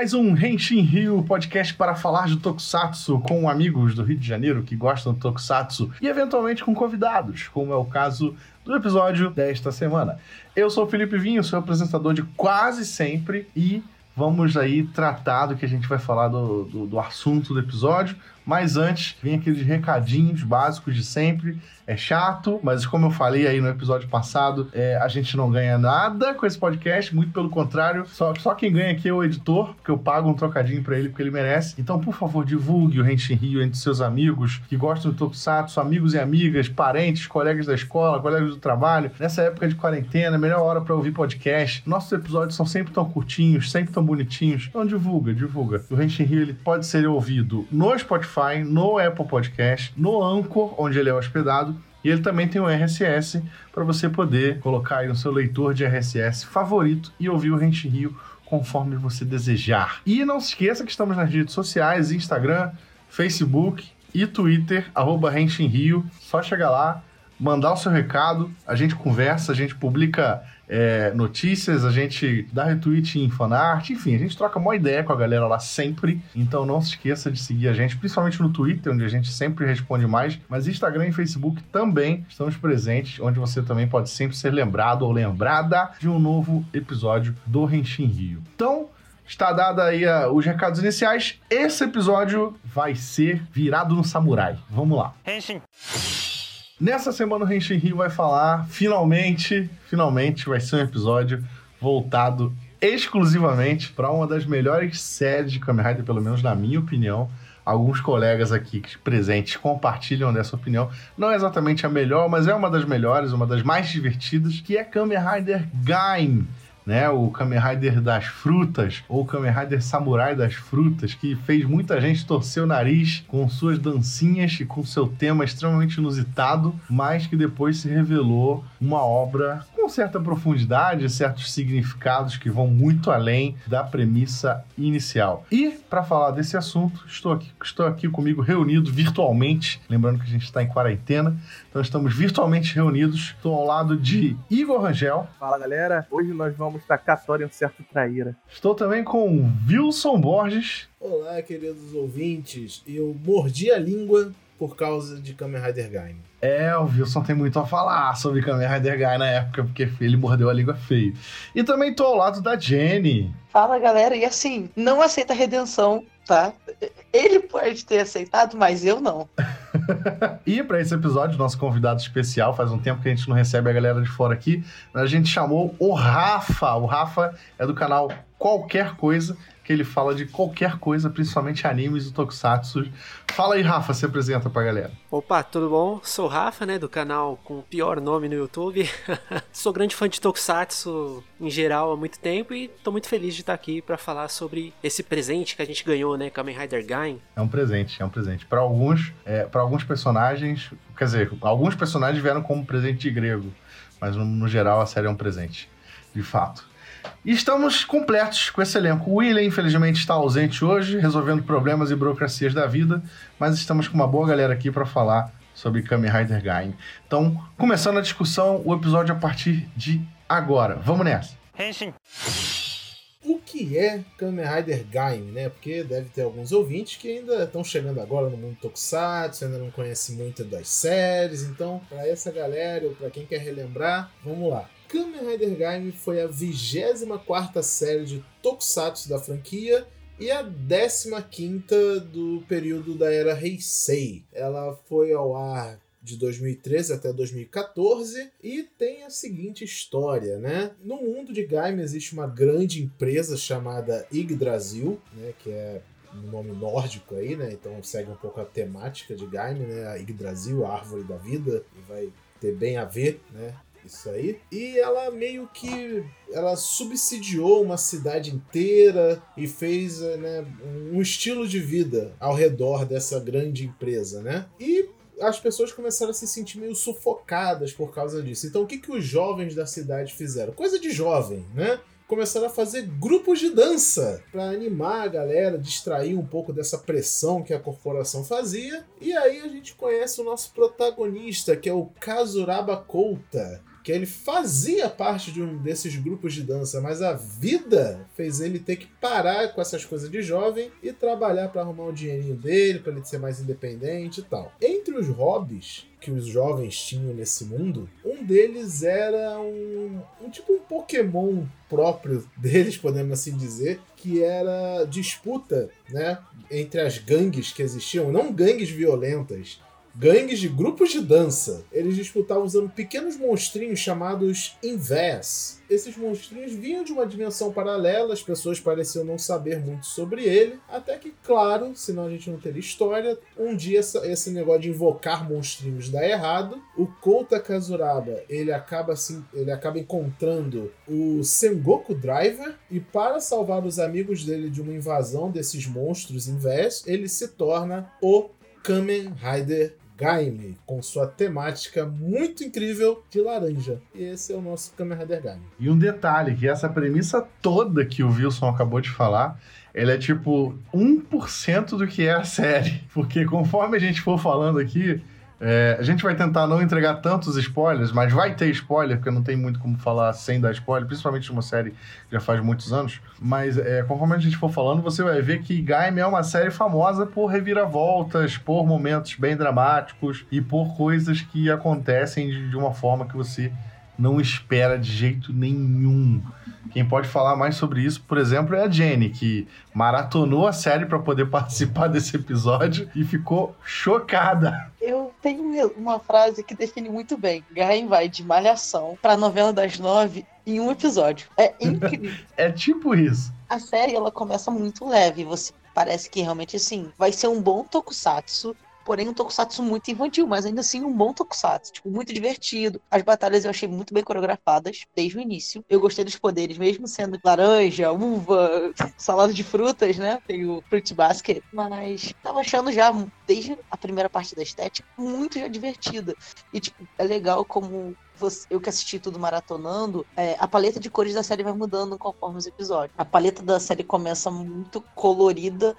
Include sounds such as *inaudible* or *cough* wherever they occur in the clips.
mais um Henshin Rio podcast para falar de Tokusatsu com amigos do Rio de Janeiro que gostam de Tokusatsu e eventualmente com convidados, como é o caso do episódio desta semana. Eu sou o Felipe Vinho, sou apresentador de quase sempre e vamos aí tratar do que a gente vai falar do, do, do assunto do episódio. Mas antes, vem aqueles recadinhos básicos de sempre. É chato, mas como eu falei aí no episódio passado, é, a gente não ganha nada com esse podcast, muito pelo contrário. Só, só quem ganha aqui é o editor, porque eu pago um trocadinho para ele porque ele merece. Então, por favor, divulgue o Rente Rio entre seus amigos que gostam do Tokusatsu, amigos e amigas, parentes, colegas da escola, colegas do trabalho. Nessa época de quarentena, melhor hora para ouvir podcast. Nossos episódios são sempre tão curtinhos, sempre tão bonitinhos. Então, divulga, divulga. O Rente Rio ele pode ser ouvido no Spotify Spotify, no Apple Podcast, no Anchor, onde ele é hospedado. E ele também tem o RSS para você poder colocar aí no seu leitor de RSS favorito e ouvir o Rente Rio conforme você desejar. E não se esqueça que estamos nas redes sociais, Instagram, Facebook e Twitter, arroba Rio. Só chegar lá, mandar o seu recado, a gente conversa, a gente publica é, notícias, a gente dá retweet em fanart, enfim, a gente troca uma ideia com a galera lá sempre. Então não se esqueça de seguir a gente, principalmente no Twitter, onde a gente sempre responde mais, mas Instagram e Facebook também estamos presentes, onde você também pode sempre ser lembrado ou lembrada de um novo episódio do Renshin Rio. Então, está dada aí uh, os recados iniciais. Esse episódio vai ser virado no samurai. Vamos lá. Henshin. Nessa semana o Henshin Rio vai falar, finalmente, finalmente vai ser um episódio voltado exclusivamente para uma das melhores séries de Kamen Rider, pelo menos na minha opinião. Alguns colegas aqui presentes compartilham dessa opinião. Não é exatamente a melhor, mas é uma das melhores, uma das mais divertidas, que é Kamen Rider né? O Kamen Rider das frutas, ou Kamen Rider Samurai das frutas, que fez muita gente torcer o nariz com suas dancinhas e com seu tema extremamente inusitado, mas que depois se revelou uma obra com certa profundidade, certos significados que vão muito além da premissa inicial. E para falar desse assunto, estou aqui, estou aqui comigo reunido virtualmente, lembrando que a gente está em quarentena, então estamos virtualmente reunidos. Estou ao lado de Igor Rangel. Fala galera, hoje nós vamos tacar em um certo traíra. Estou também com Wilson Borges. Olá, queridos ouvintes. Eu mordi a língua por causa de Kamen Rider Gaim. É, o Wilson tem muito a falar sobre Kamen Rider Guy na época, porque ele mordeu a língua feio. E também tô ao lado da Jenny. Fala, galera. E assim, não aceita redenção, tá? Ele pode ter aceitado, mas eu não. *laughs* e para esse episódio, nosso convidado especial, faz um tempo que a gente não recebe a galera de fora aqui, a gente chamou o Rafa. O Rafa é do canal Qualquer Coisa que ele fala de qualquer coisa, principalmente animes e tokusatsu. Fala aí, Rafa, se apresenta pra galera. Opa, tudo bom? Sou o Rafa, né, do canal com o pior nome no YouTube. *laughs* Sou grande fã de tokusatsu em geral há muito tempo e tô muito feliz de estar aqui para falar sobre esse presente que a gente ganhou, né, Kamen Rider Gain. É um presente, é um presente. Para alguns, é, para alguns personagens, quer dizer, alguns personagens vieram como presente de grego, mas no, no geral a série é um presente, de fato. E estamos completos com esse elenco. O William, infelizmente, está ausente hoje, resolvendo problemas e burocracias da vida, mas estamos com uma boa galera aqui para falar sobre Kamen Rider Gaim. Então, começando a discussão, o episódio a partir de agora. Vamos nessa! Henshin. O que é Kamen Rider Gaim, né? Porque deve ter alguns ouvintes que ainda estão chegando agora no mundo Tokusatsu, ainda não conhecem muito das séries. Então, para essa galera ou para quem quer relembrar, vamos lá. Kamen Rider Gaim foi a 24 série de Tokusatsu da franquia e a 15 do período da era Heisei. Ela foi ao ar de 2013 até 2014 e tem a seguinte história, né? No mundo de Gaim existe uma grande empresa chamada Yggdrasil, né, que é um nome nórdico aí, né? Então segue um pouco a temática de Gaim, né? A Yggdrasil, a árvore da vida, e vai ter bem a ver, né? Isso aí. E ela meio que ela subsidiou uma cidade inteira e fez né, um estilo de vida ao redor dessa grande empresa, né? E as pessoas começaram a se sentir meio sufocadas por causa disso. Então o que, que os jovens da cidade fizeram? Coisa de jovem, né? começaram a fazer grupos de dança para animar a galera, distrair um pouco dessa pressão que a corporação fazia. E aí a gente conhece o nosso protagonista, que é o Kazuraba Kouta, que ele fazia parte de um desses grupos de dança, mas a vida fez ele ter que parar com essas coisas de jovem e trabalhar para arrumar o dinheirinho dele, para ele ser mais independente e tal. Entre os hobbies que os jovens tinham nesse mundo, um deles era um, um tipo um Pokémon próprio deles, *laughs* podemos assim dizer, que era disputa, né, entre as gangues que existiam, não gangues violentas, gangues de grupos de dança. Eles disputavam usando pequenos monstrinhos chamados Inves. Esses monstrinhos vinham de uma dimensão paralela, as pessoas pareciam não saber muito sobre ele, até que, claro, senão a gente não teria história, um dia esse negócio de invocar monstrinhos dá errado. O Kouta Kazuraba, ele acaba assim, ele acaba encontrando o Sengoku Driver e para salvar os amigos dele de uma invasão desses monstros Inves, ele se torna o Kamen Rider Gaime, com sua temática muito incrível de laranja. E esse é o nosso Kamen Rider Gaime. E um detalhe, que essa premissa toda que o Wilson acabou de falar, ele é tipo 1% do que é a série. Porque conforme a gente for falando aqui, é, a gente vai tentar não entregar tantos spoilers, mas vai ter spoiler, porque não tem muito como falar sem dar spoiler, principalmente de uma série que já faz muitos anos. Mas é, conforme a gente for falando, você vai ver que Gaime é uma série famosa por reviravoltas, por momentos bem dramáticos e por coisas que acontecem de, de uma forma que você não espera de jeito nenhum. Quem pode falar mais sobre isso, por exemplo, é a Jenny, que maratonou a série para poder *laughs* participar desse episódio e ficou chocada. Eu tenho uma frase que define muito bem. Gaim vai de malhação pra novela das nove em um episódio. É *laughs* incrível. é tipo isso. A série ela começa muito leve. Você parece que realmente assim vai ser um bom tokusatsu porém um tokusatsu muito infantil, mas ainda assim um bom tokusatsu, tipo, muito divertido. As batalhas eu achei muito bem coreografadas desde o início. Eu gostei dos poderes, mesmo sendo laranja, uva, *laughs* salada de frutas, né? Tem o Fruit Basket, mas tava achando já, desde a primeira parte da estética, muito já divertida. E, tipo, é legal como você, eu que assisti tudo maratonando, é, a paleta de cores da série vai mudando conforme os episódios. A paleta da série começa muito colorida,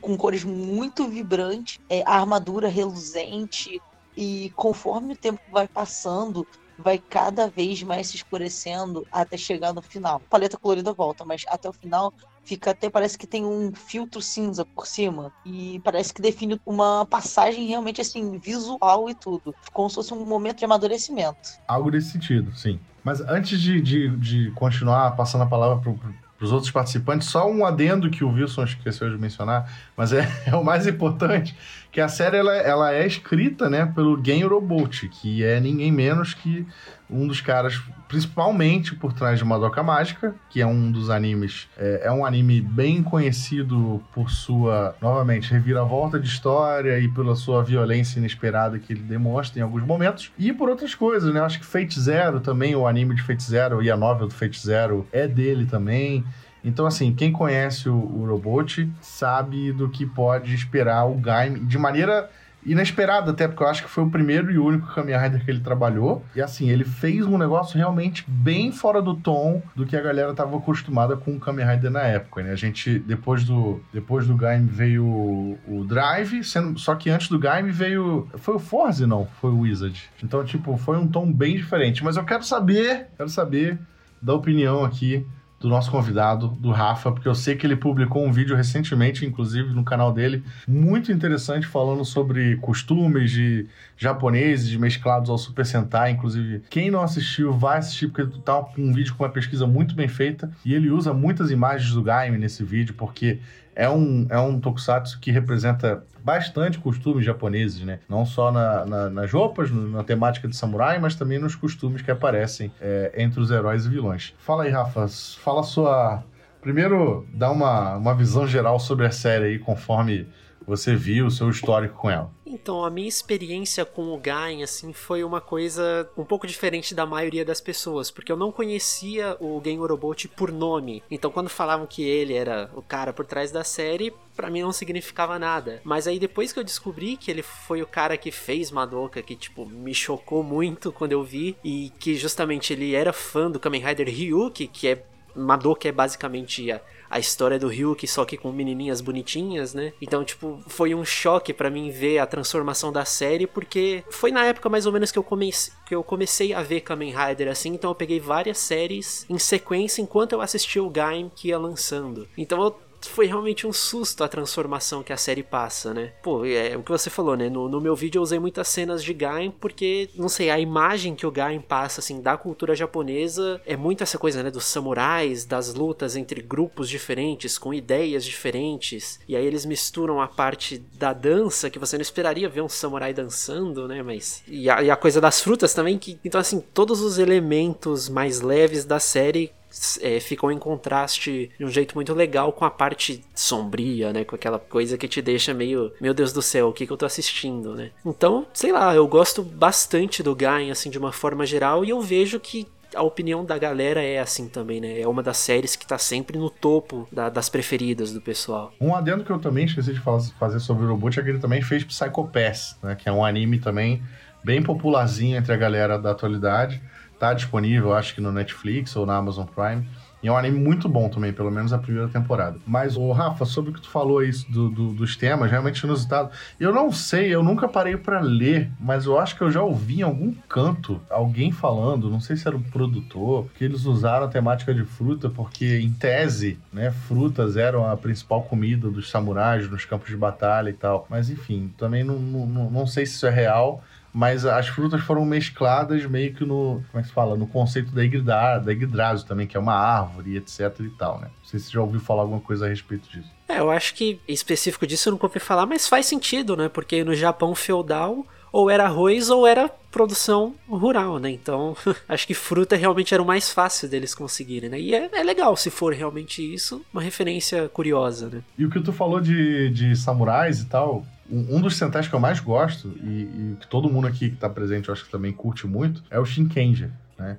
com cores muito vibrantes, é, a armadura reluzente, e conforme o tempo vai passando, vai cada vez mais se escurecendo até chegar no final. A paleta colorida volta, mas até o final fica até parece que tem um filtro cinza por cima e parece que define uma passagem realmente assim visual e tudo, como se fosse um momento de amadurecimento. Algo desse sentido, sim. Mas antes de, de, de continuar passando a palavra para os outros participantes, só um adendo que o Wilson esqueceu de mencionar, mas é, *laughs* é o mais importante, que a série ela, ela é escrita né, pelo Gen Robot, que é ninguém menos que um dos caras, principalmente por trás de Madoka Mágica, que é um dos animes, é, é, um anime bem conhecido por sua, novamente, reviravolta de história e pela sua violência inesperada que ele demonstra em alguns momentos, e por outras coisas, né? Acho que Fate Zero também, o anime de Fate Zero e a novel do Fate Zero é dele também. Então, assim, quem conhece o, o Robot sabe do que pode esperar o Gaime de maneira inesperada, até porque eu acho que foi o primeiro e único Kamen Rider que ele trabalhou. E assim, ele fez um negócio realmente bem fora do tom do que a galera estava acostumada com o Kamen Rider na época, né? A gente, depois do, depois do Gaime veio o, o Drive, sendo, só que antes do Gaime veio. Foi o Forze, não? Foi o Wizard. Então, tipo, foi um tom bem diferente. Mas eu quero saber, quero saber da opinião aqui do nosso convidado, do Rafa, porque eu sei que ele publicou um vídeo recentemente, inclusive no canal dele, muito interessante, falando sobre costumes de japoneses mesclados ao Super Sentai. Inclusive, quem não assistiu, vai assistir, porque tá um vídeo com uma pesquisa muito bem feita. E ele usa muitas imagens do Gaime nesse vídeo, porque é um, é um tokusatsu que representa bastante costumes japoneses, né? Não só na, na, nas roupas, na temática de samurai, mas também nos costumes que aparecem é, entre os heróis e vilões. Fala aí, Rafa, fala sua. Primeiro, dá uma, uma visão geral sobre a série aí, conforme você viu o seu histórico com ela. Então, a minha experiência com o Gain, assim, foi uma coisa um pouco diferente da maioria das pessoas, porque eu não conhecia o Gen Urobot por nome. Então, quando falavam que ele era o cara por trás da série, para mim não significava nada. Mas aí depois que eu descobri que ele foi o cara que fez Madoka, que tipo me chocou muito quando eu vi e que justamente ele era fã do Kamen Rider Ryuki, que é Madoka é basicamente a, a história do Ryuki, só que com menininhas bonitinhas, né? Então, tipo, foi um choque para mim ver a transformação da série, porque foi na época mais ou menos que eu comecei, que eu comecei a ver Kamen Rider assim, então eu peguei várias séries em sequência enquanto eu assistia o Gaim que ia lançando. Então eu foi realmente um susto a transformação que a série passa, né? Pô, é o que você falou, né? No, no meu vídeo eu usei muitas cenas de Gaim porque, não sei, a imagem que o Gaim passa, assim, da cultura japonesa é muito essa coisa, né? Dos samurais, das lutas entre grupos diferentes, com ideias diferentes. E aí eles misturam a parte da dança, que você não esperaria ver um samurai dançando, né? Mas. E a, e a coisa das frutas também, que. Então, assim, todos os elementos mais leves da série é, ficam em contraste de um jeito muito legal com a parte sombria, né? Com aquela coisa que te deixa meio, meu Deus do céu, o que, que eu tô assistindo, né? Então, sei lá, eu gosto bastante do Gain, assim, de uma forma geral, e eu vejo que a opinião da galera é assim também, né? É uma das séries que tá sempre no topo da, das preferidas do pessoal. Um adendo que eu também esqueci de fazer sobre o Robot é que ele também fez Psycho Pass, né? Que é um anime também bem popularzinho entre a galera da atualidade. Tá disponível, acho que no Netflix ou na Amazon Prime. E é um anime muito bom também, pelo menos a primeira temporada. Mas, o Rafa, sobre o que tu falou aí do, do, dos temas, realmente inusitado. Eu não sei, eu nunca parei para ler, mas eu acho que eu já ouvi em algum canto alguém falando, não sei se era o um produtor, que eles usaram a temática de fruta porque, em tese, né, frutas eram a principal comida dos samurais nos campos de batalha e tal. Mas, enfim, também não, não, não sei se isso é real mas as frutas foram mescladas meio que no, como é que se fala, no conceito da, Yggdra, da Yggdrasil também, que é uma árvore, etc e tal, né? Não sei se você já ouviu falar alguma coisa a respeito disso. É, eu acho que específico disso eu nunca ouvi falar, mas faz sentido, né? Porque no Japão feudal ou era arroz ou era produção rural, né? Então, *laughs* acho que fruta realmente era o mais fácil deles conseguirem, né? E é, é, legal se for realmente isso, uma referência curiosa, né? E o que tu falou de, de samurais e tal, um dos centais que eu mais gosto, e, e, que todo mundo aqui que está presente eu acho que também curte muito, é o Shinkenger, né?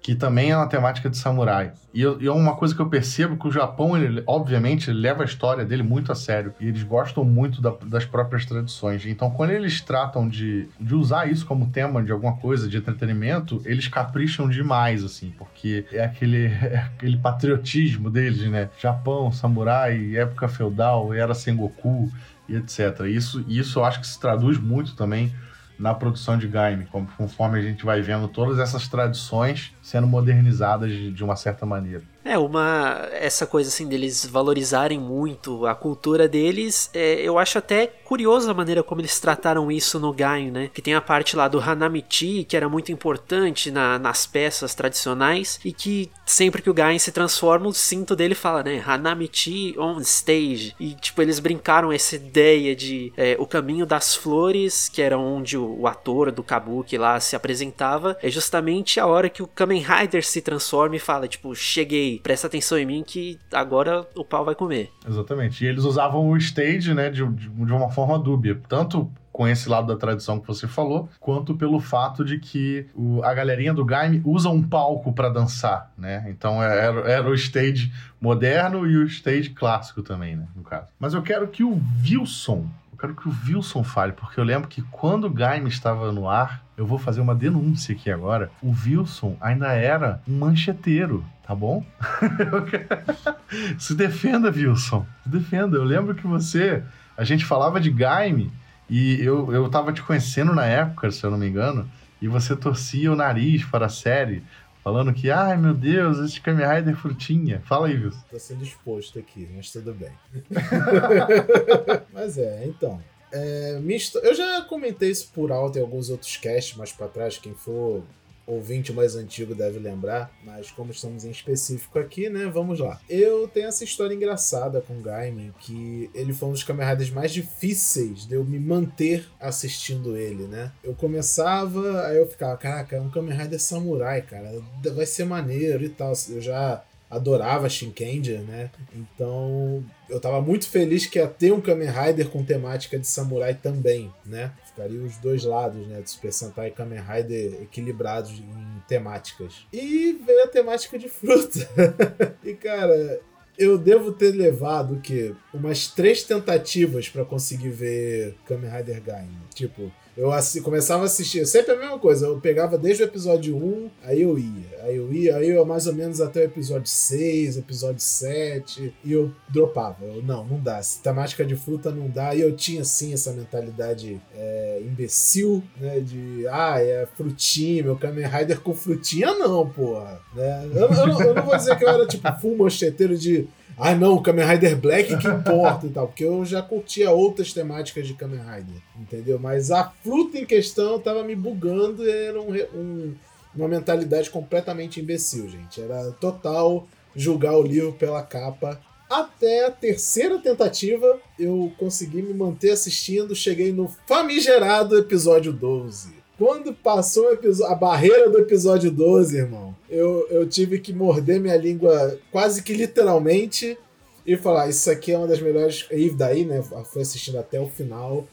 Que também é uma temática de samurai. E, e é uma coisa que eu percebo que o Japão, ele, obviamente, leva a história dele muito a sério. E eles gostam muito da, das próprias tradições. Então, quando eles tratam de, de usar isso como tema de alguma coisa, de entretenimento, eles capricham demais, assim. Porque é aquele, *laughs* é aquele patriotismo deles, né? Japão, samurai, época feudal, era Sengoku e etc. Isso, isso eu acho que se traduz muito também na produção de game, conforme a gente vai vendo todas essas tradições sendo modernizadas de, uma certa maneira. É, uma. Essa coisa assim deles valorizarem muito a cultura deles, é, eu acho até curioso a maneira como eles trataram isso no Gaio, né? Que tem a parte lá do Hanamichi, que era muito importante na, nas peças tradicionais, e que sempre que o Gaio se transforma, o cinto dele fala, né? Hanamichi on stage. E, tipo, eles brincaram essa ideia de é, o caminho das flores, que era onde o, o ator do Kabuki lá se apresentava, é justamente a hora que o Kamen Rider se transforma e fala, tipo, cheguei presta atenção em mim que agora o pau vai comer. Exatamente. E eles usavam o stage, né, de, de, uma forma dúbia. Tanto com esse lado da tradição que você falou, quanto pelo fato de que o, a galerinha do Gaime usa um palco para dançar, né? Então é, era, era, o stage moderno e o stage clássico também, né? No caso. Mas eu quero que o Wilson quero que o Wilson fale, porque eu lembro que quando o Gaime estava no ar, eu vou fazer uma denúncia aqui agora. O Wilson ainda era um mancheteiro, tá bom? *laughs* *laughs* Se defenda, Wilson. Se defenda. Eu lembro que você. A gente falava de Gaime e eu, eu tava te conhecendo na época, se eu não me engano, e você torcia o nariz para a série falando que, ai meu Deus, esse Kamen Rider frutinha. Fala aí, Wilson. Tô sendo exposto aqui, mas tudo bem. *laughs* mas é, então. É, eu já comentei isso por alto em alguns outros casts mais para trás. Quem for ouvinte mais antigo deve lembrar, mas como estamos em específico aqui, né, vamos lá. Eu tenho essa história engraçada com o Gaiman, que ele foi um dos Kamen mais difíceis de eu me manter assistindo ele, né. Eu começava, aí eu ficava, caraca, é um Kamen Rider samurai, cara, vai ser maneiro e tal. Eu já adorava Shinkenger, né? Então eu tava muito feliz que ia ter um Kamen Rider com temática de samurai também, né? Ficaria os dois lados, né? Do Super Sentai e Kamen Rider equilibrados em temáticas. E veio a temática de fruta. *laughs* e cara, eu devo ter levado o quê? Umas três tentativas pra conseguir ver Kamen Rider Gaim. Tipo, eu começava a assistir, sempre a mesma coisa. Eu pegava desde o episódio 1, aí eu ia. Aí eu ia, aí eu mais ou menos até o episódio 6, episódio 7, e eu dropava. Eu, não, não dá. Se temática de fruta não dá. E eu tinha sim essa mentalidade é, imbecil, né? De ah, é frutinha, meu Kamen Rider com frutinha, não, porra. Né? Eu, eu eu não vou dizer que eu era tipo full mocheteiro de ah, não, o Kamen Rider Black que importa e tal, porque eu já curtia outras temáticas de Kamen Rider, entendeu? Mas a fruta em questão tava me bugando e era um, um- uma mentalidade completamente imbecil, gente. Era total julgar o livro pela capa. Até a terceira tentativa, eu consegui me manter assistindo, cheguei no famigerado episódio 12. Quando passou a barreira do episódio 12, irmão, eu, eu tive que morder minha língua quase que literalmente e falar: Isso aqui é uma das melhores. E daí, né? Fui assistindo até o final.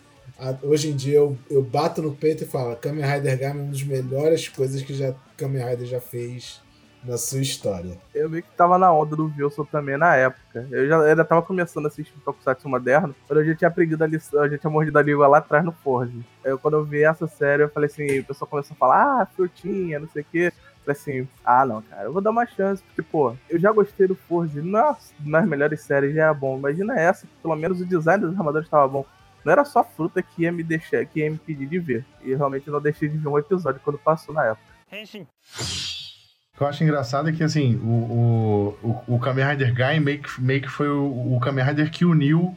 Hoje em dia eu, eu bato no peito e falo: Kamen Rider Game é uma das melhores coisas que já Kamen Rider já fez na sua história. Eu meio que tava na onda do Wilson também na época. Eu já ainda tava começando a assistir Tokusatsu moderno, quando eu já tinha aprendido a lição, eu já tinha mordido a língua lá atrás no Forge. Aí eu, quando eu vi essa série, eu falei assim, o pessoal começou a falar, ah, frutinha, não sei o quê. Falei assim, ah não, cara, eu vou dar uma chance, porque, pô, eu já gostei do Forge, nas, nas melhores séries já era bom. Imagina essa, pelo menos o design dos armadores estava bom. Não era só fruta que ia me deixar, que ia me pedir de ver. E realmente eu não deixei de ver um episódio quando passou na época. O que eu acho engraçado é que, assim, o, o, o, Kamen Rider Guy meio que, meio que foi o, o Kamen Rider que uniu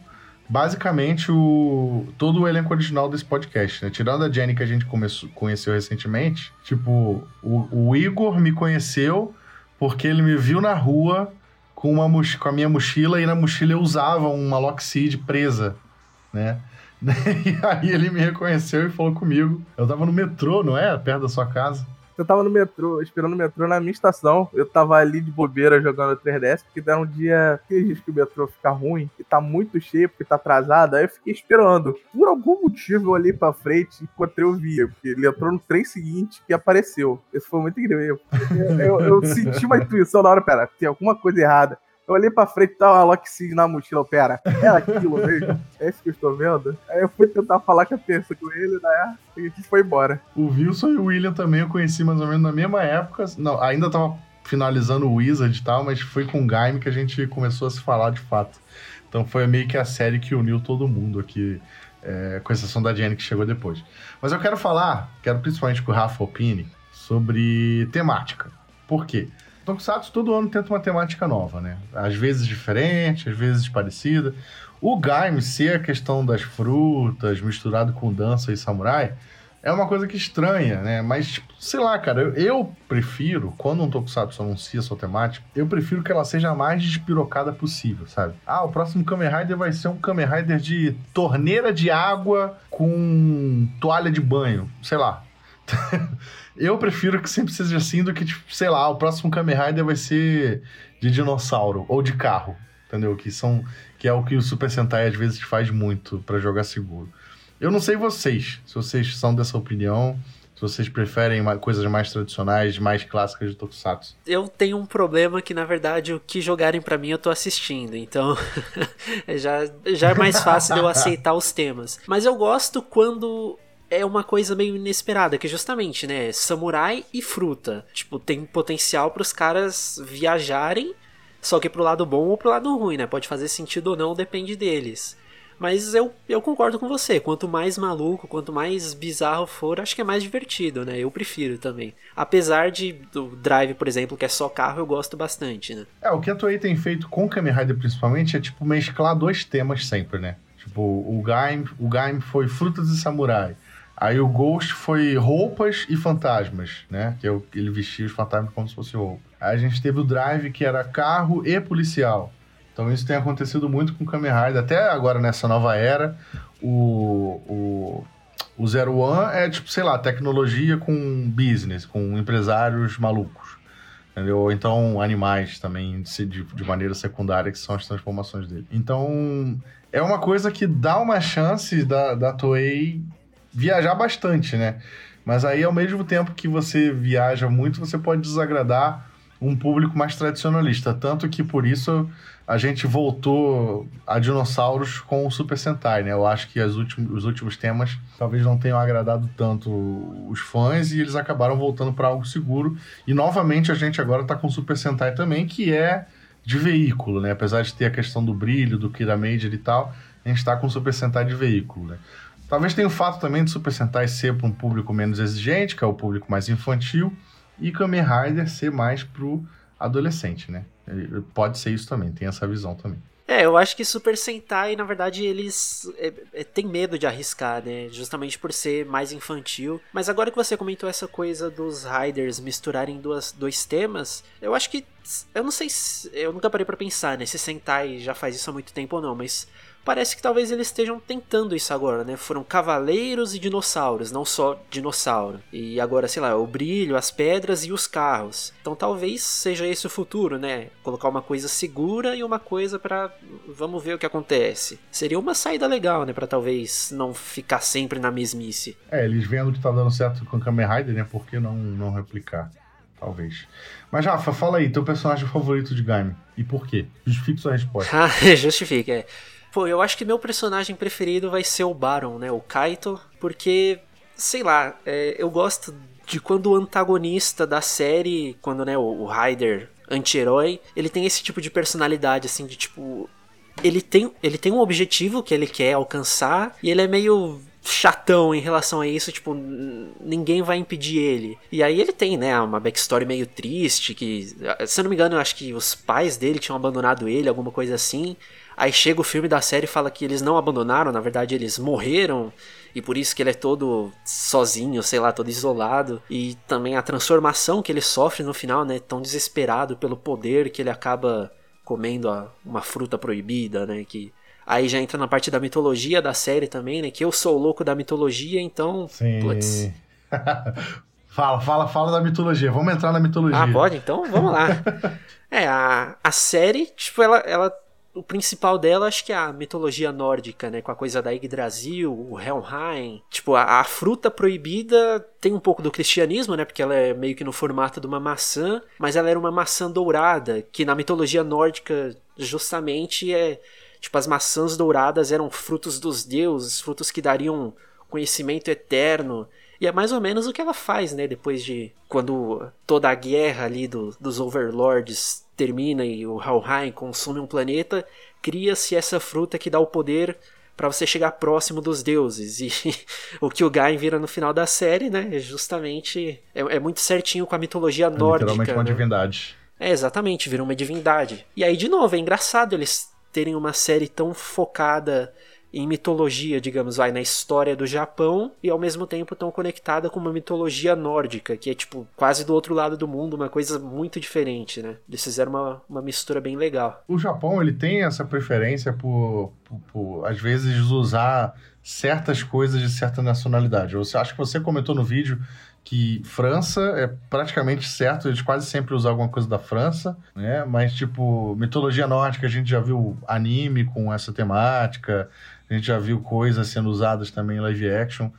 basicamente o, todo o elenco original desse podcast, né? Tirando a Jenny que a gente começou, conheceu recentemente, tipo, o, o Igor me conheceu porque ele me viu na rua com, uma, com a minha mochila e na mochila eu usava uma Lockseed presa, né? *laughs* E aí ele me reconheceu e falou comigo. Eu tava no metrô, não é? Perto da sua casa. Eu tava no metrô, esperando o metrô na minha estação. Eu tava ali de bobeira jogando 3DS, porque era um dia que diz que o metrô fica ruim e tá muito cheio, porque tá atrasado. Aí eu fiquei esperando. Por algum motivo eu olhei pra frente e encontrei o Via, porque ele entrou no trem seguinte e apareceu. Isso foi muito incrível. Eu, eu- eu senti uma intuição na hora, pera, tem alguma coisa errada. Eu olhei pra frente e tava uma Lockseed na mochila, pera, é aquilo mesmo? É isso que eu estou vendo? Aí eu fui tentar falar com a terça com ele, né? E a gente foi embora. O Wilson e o William também eu conheci mais ou menos na mesma época. Não, ainda tava finalizando o Wizard e tal, mas foi com o Gaime que a gente começou a se falar de fato. Então foi meio que a série que uniu todo mundo aqui, é, com exceção da Jenny que chegou depois. Mas eu quero falar, quero principalmente que o Rafa opine, sobre temática. Por quê? Tokusatsu todo ano tenta uma temática nova, né? Às vezes diferente, às vezes parecida. O Gaime ser a questão das frutas misturado com dança e samurai é uma coisa que estranha, né? Mas, tipo, sei lá, cara, eu, eu prefiro, quando um Tokusatsu anuncia sua temática, eu prefiro que ela seja a mais despirocada possível, sabe? Ah, o próximo Kamen Rider vai ser um Kamen Rider de torneira de água com toalha de banho, sei lá. *laughs* eu prefiro que sempre seja assim do que, tipo, sei lá, o próximo Kamen Rider vai ser de dinossauro ou de carro, entendeu? Que são que é o que o Super Sentai às vezes faz muito pra jogar seguro. Eu não sei vocês, se vocês são dessa opinião, se vocês preferem coisas mais tradicionais, mais clássicas de Tokusatsu. Eu tenho um problema que, na verdade, o que jogarem pra mim eu tô assistindo, então *laughs* já, já é mais fácil de eu aceitar os temas. Mas eu gosto quando é uma coisa meio inesperada, que justamente, né, samurai e fruta. Tipo, tem potencial pros caras viajarem, só que pro lado bom ou pro lado ruim, né? Pode fazer sentido ou não, depende deles. Mas eu, eu concordo com você. Quanto mais maluco, quanto mais bizarro for, acho que é mais divertido, né? Eu prefiro também. Apesar de do Drive, por exemplo, que é só carro, eu gosto bastante, né? É, o que a Toei tem feito com Kamen Rider principalmente é, tipo, mesclar dois temas sempre, né? Tipo, o Gaim, o Gaim foi frutas e samurai. Aí o Ghost foi roupas e fantasmas, né? Que é o, ele vestia os fantasmas como se fosse roupa. Aí a gente teve o Drive, que era carro e policial. Então isso tem acontecido muito com o Kamen Rider. Até agora, nessa nova era, o, o, o Zero One é, tipo, sei lá, tecnologia com business, com empresários malucos. Entendeu? Ou então animais também, de, de maneira secundária, que são as transformações dele. Então, é uma coisa que dá uma chance da, da Toei viajar bastante, né? Mas aí, ao mesmo tempo que você viaja muito, você pode desagradar um público mais tradicionalista. Tanto que por isso a gente voltou a dinossauros com o Super Sentai, né? Eu acho que últimos, os últimos temas talvez não tenham agradado tanto os fãs e eles acabaram voltando para algo seguro. E novamente a gente agora tá com o Super Sentai também, que é de veículo, né? Apesar de ter a questão do brilho, do Kira Major e tal, a gente tá com o Super Sentai de veículo, né? Talvez tenha o fato também de Super Sentai ser para um público menos exigente, que é o público mais infantil, e Kamen Rider ser mais pro adolescente, né? Pode ser isso também, tem essa visão também. É, eu acho que Super Sentai, na verdade, eles é, é, têm medo de arriscar, né? Justamente por ser mais infantil. Mas agora que você comentou essa coisa dos Riders misturarem duas, dois temas, eu acho que. Eu não sei se. Eu nunca parei para pensar, né? Se Sentai já faz isso há muito tempo ou não, mas parece que talvez eles estejam tentando isso agora, né? Foram cavaleiros e dinossauros, não só dinossauro. E agora, sei lá, o brilho, as pedras e os carros. Então talvez seja esse o futuro, né? Colocar uma coisa segura e uma coisa para vamos ver o que acontece. Seria uma saída legal, né, para talvez não ficar sempre na mesmice. É, eles vendo que tá dando certo com o Kamen Rider, né? Por que não não replicar? Talvez. Mas, Rafa, fala aí, teu personagem favorito de Game. E por quê? Justifique sua resposta. *laughs* Ah, justifique, é. Pô, eu acho que meu personagem preferido vai ser o Baron, né? O Kaito, porque, sei lá, é, eu gosto de quando o antagonista da série, quando né, o, o Ryder anti-herói, ele tem esse tipo de personalidade, assim, de tipo. Ele tem, ele tem um objetivo que ele quer alcançar e ele é meio chatão em relação a isso, tipo, ninguém vai impedir ele. E aí ele tem, né, uma backstory meio triste, que, se eu não me engano, eu acho que os pais dele tinham abandonado ele, alguma coisa assim. Aí chega o filme da série e fala que eles não abandonaram, na verdade eles morreram e por isso que ele é todo sozinho, sei lá, todo isolado. E também a transformação que ele sofre no final, né, tão desesperado pelo poder que ele acaba comendo a, uma fruta proibida, né, que aí já entra na parte da mitologia da série também, né, que eu sou o louco da mitologia, então, Sim. Putz. *laughs* fala, fala, fala da mitologia. Vamos entrar na mitologia. Ah, pode? Então, vamos lá. *laughs* é, a, a série, tipo, ela, ela o principal dela acho que é a mitologia nórdica, né? Com a coisa da Yggdrasil, o Helheim. Tipo, a, a, fruta proibida tem um pouco do cristianismo, né? Porque ela é meio que no formato de uma maçã, mas ela era uma maçã dourada, que na mitologia nórdica justamente é. Tipo, as maçãs douradas eram frutos dos deuses, frutos que dariam conhecimento eterno. E é mais ou menos o que ela faz, né? Depois de. Quando toda a guerra ali do, dos Overlords termina e o Helheim consome um planeta, cria-se essa fruta que dá o poder para você chegar próximo dos deuses. E *laughs* o que o Gain vira no final da série, né? É justamente. É, é muito certinho com a mitologia é nórdica. Literalmente uma né? divindade. É, exatamente, vira uma divindade. E aí, de novo, é engraçado eles terem uma série tão focada em mitologia, digamos, vai na história do Japão e ao mesmo tempo tão conectada com uma mitologia nórdica, que é tipo quase do outro lado do mundo, uma coisa muito diferente, né? Eles fizeram uma, uma mistura bem legal. O Japão, ele tem essa preferência por, por, por às vezes, usar certas coisas de certa nacionalidade. Você acho que você comentou no vídeo que França é praticamente certo, eles quase sempre usam alguma coisa da França, né? Mas, tipo, mitologia nórdica, a gente já viu anime com essa temática, a gente já viu coisas sendo usadas também em live action.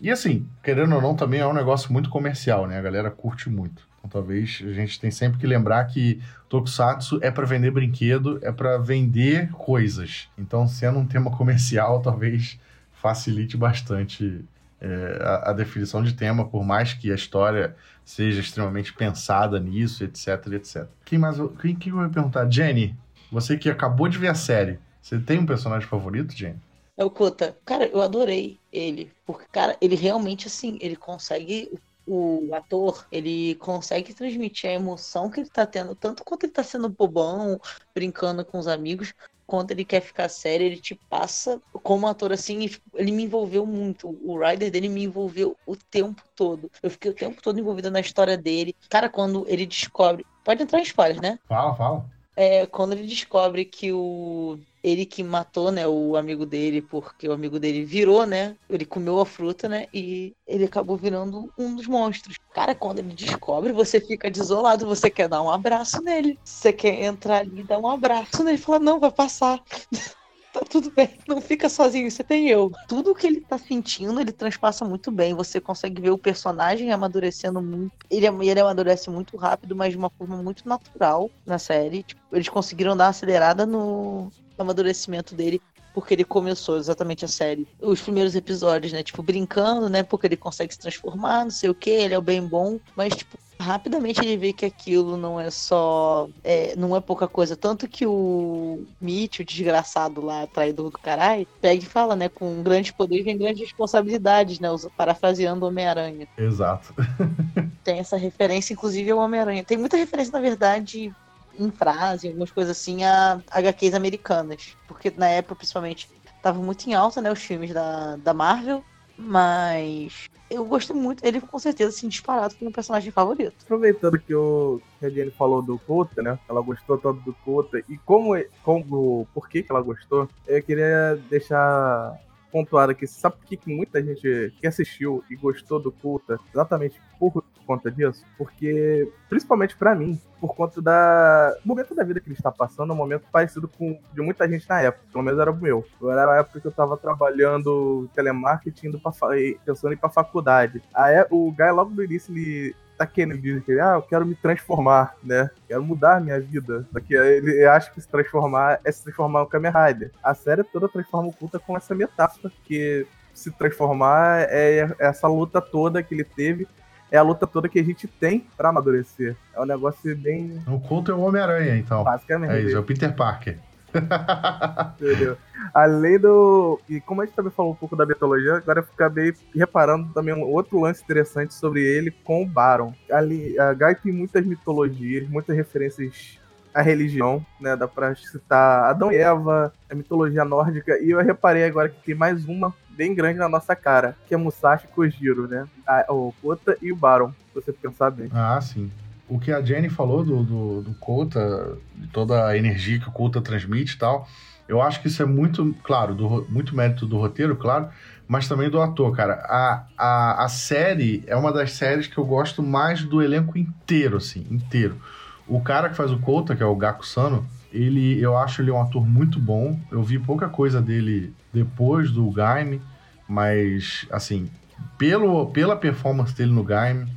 E assim, querendo ou não, também é um negócio muito comercial, né? A galera curte muito. Então talvez a gente tem sempre que lembrar que Tokusatsu é para vender brinquedo, é para vender coisas. Então, sendo um tema comercial, *laughs* talvez facilite bastante é, a, a, definição de tema, por mais que a história seja extremamente pensada nisso, etc, etc. Quem mais? Quem que eu vou perguntar? Jenny, você que acabou de ver a série, você tem um personagem favorito, Jenny? É o Kota. Cara, eu adorei ele. Porque, cara, ele realmente, assim, ele consegue. O ator, ele consegue transmitir a emoção que ele tá tendo, tanto quanto ele tá sendo bobão, brincando com os amigos, quanto ele quer ficar sério, ele te passa como ator assim, ele me envolveu muito. O Ryder dele me envolveu o tempo todo. Eu fiquei o tempo todo envolvida na história dele. Cara, quando ele descobre. Pode entrar em spoilers, né? Fala, fala é quando ele descobre que o ele que matou, né, o amigo dele, porque o amigo dele virou, né? Ele comeu a fruta, né? E ele acabou virando um dos monstros. Cara, quando ele descobre, você fica desolado, você quer dar um abraço nele. Você quer entrar ali e dar um abraço nele falar, não, vai passar. *laughs* tá tudo bem. Não fica sozinho, você tem eu. Tudo que ele tá sentindo, ele transpassa muito bem. Você consegue ver o personagem amadurecendo muito. Ele, ele amadurece muito rápido, mas de uma forma muito natural na série. Tipo, eles conseguiram dar uma acelerada no amadurecimento dele porque ele começou exatamente a série, os primeiros episódios, né? Tipo, brincando, né? Porque ele consegue se transformar, não sei o que, ele é o bem bom, mas, tipo, rapidamente ele vê que aquilo não é só. É, não é pouca coisa. Tanto que o Mitch, o desgraçado lá, traidor do caralho, pega e fala, né? Com grandes poderes vem grandes responsabilidades, né? Parafraseando Homem-Aranha. Exato. *laughs* Tem essa referência, inclusive, ao Homem-Aranha. Tem muita referência, na verdade, em frase, algumas coisas assim, a HQs americanas. Porque na época, principalmente, tava muito em alta, né? Os filmes da, da Marvel. Mas eu gosto muito. Ele com certeza, assim, disparado foi meu personagem favorito. Aproveitando que, o, que a Jenny falou do Kota, né? Ela gostou tanto do Kota. E como, como por que, que ela gostou, eu queria deixar pontuado aqui. Sabe por que muita gente que assistiu e gostou do Kota exatamente por conta disso, porque, principalmente para mim, por conta da momento da vida que ele está passando, é um momento parecido com de muita gente na época, pelo menos era o meu. Eu era a época que eu estava trabalhando telemarketing, indo pra, pensando em ir pra faculdade. Aí o Guy logo no início ele tá querendo dizer que ah, eu quero me transformar, né? Quero mudar a minha vida. Só que ele acha que se transformar é se transformar no Kamen Rider. A série toda transforma o culto com essa metáfora, que se transformar é essa luta toda que ele teve é a luta toda que a gente tem para amadurecer. É um negócio bem. O culto é o Homem-Aranha, então. Basicamente. É isso, é o Peter Parker. *laughs* Entendeu? Além do. E como a gente também falou um pouco da mitologia, agora eu acabei reparando também um outro lance interessante sobre ele com o Baron. Ali, a Guy tem muitas mitologias, muitas referências à religião, né? Dá pra citar Adão e Eva, a mitologia nórdica, e eu reparei agora que tem mais uma bem grande na nossa cara, que é Musashi Kojiro, né? A, o Kota e o Baron, se você pensar bem. Ah, sim. O que a Jenny falou do, do, do Kota, de toda a energia que o Kota transmite e tal, eu acho que isso é muito, claro, do, muito mérito do roteiro, claro, mas também do ator, cara. A, a, a série é uma das séries que eu gosto mais do elenco inteiro, assim, inteiro. O cara que faz o Kota, que é o Gaku Sano, ele, eu acho ele um ator muito bom. Eu vi pouca coisa dele depois do Gaime, mas, assim, pelo, pela performance dele no Gaime,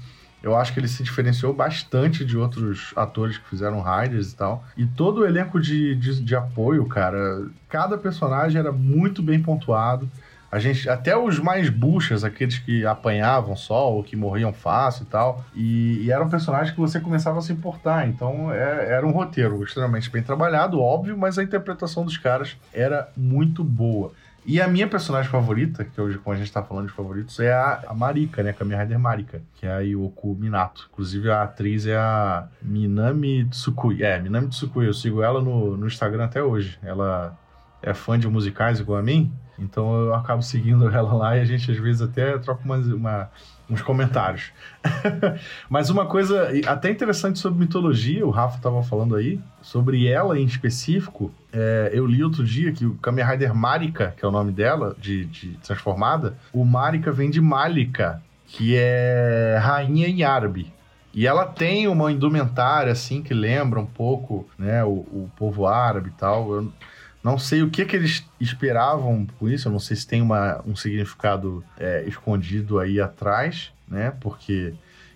eu acho que ele se diferenciou bastante de outros atores que fizeram Riders e tal. E todo o elenco de, de, de apoio, cara, cada personagem era muito bem pontuado. A gente, até os mais buchas, aqueles que apanhavam só ou que morriam fácil e tal, e, e eram personagens que você começava a se importar. Então é, era um roteiro extremamente bem trabalhado, óbvio, mas a interpretação dos caras era muito boa. E a minha personagem favorita, que hoje, como a gente tá falando de favoritos, é a, a Marika, né? Kamen Rider Marika, que é a Yoko Minato. Inclusive, a atriz é a Minami Tsukui. É, Minami Tsukui. Eu sigo ela no, no Instagram até hoje. Ela é fã de musicais igual a mim, então eu acabo seguindo *laughs* ela lá e a gente às vezes até troca uma, uns comentários. *laughs* Mas uma coisa até interessante sobre mitologia, o Rafa estava falando aí, sobre ela em específico, é, eu li outro dia que o Kamen Rider Marika, que é o nome dela, de, de transformada, o Marika vem de Malika, que é rainha em árabe. E ela tem uma indumentária, assim, que lembra um pouco, né, o, o povo árabe e tal. Eu, não sei o que, que eles esperavam com isso, eu não sei se tem uma, um significado é, escondido aí atrás, né? Porque,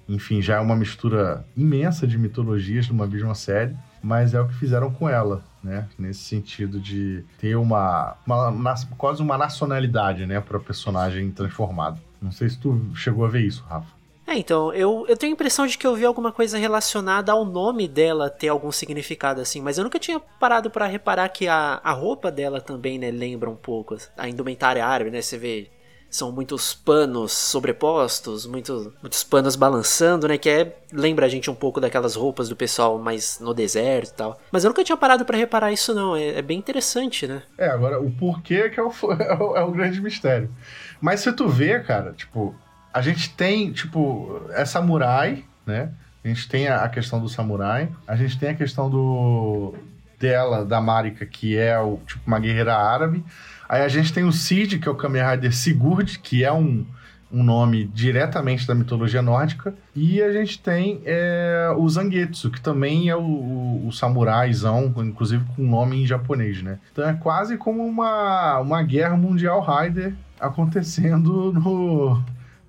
enfim, já é uma mistura imensa de mitologias numa mesma série, mas é o que fizeram com ela, né? Nesse sentido de ter uma, uma, uma quase uma nacionalidade, né, para personagem transformado. Não sei se tu chegou a ver isso, Rafa. É, então, eu, eu tenho a impressão de que eu vi alguma coisa relacionada ao nome dela ter algum significado assim, mas eu nunca tinha parado para reparar que a, a roupa dela também, né, lembra um pouco a indumentária árabe, né? Você vê são muitos panos sobrepostos, muito, muitos panos balançando, né? Que é, lembra a gente um pouco daquelas roupas do pessoal mais no deserto e tal. Mas eu nunca tinha parado para reparar isso, não. É, é, bem interessante, né? É, agora o porquê que é o, *laughs* é o, é o grande mistério. Mas se tu vê, cara, tipo, a gente tem, tipo, é samurai, né? A gente tem a, questão do samurai, a gente tem a questão do dela, da Marika, que é o, tipo uma guerreira árabe. Aí a gente tem o Cid, que é o Kamen Rider Sigurd, que é um, um nome diretamente da mitologia nórdica. E a gente tem é, o Zangetsu, que também é o, o, o samuraizão, inclusive com nome em japonês, né? Então é quase como uma, uma guerra mundial Raider acontecendo no,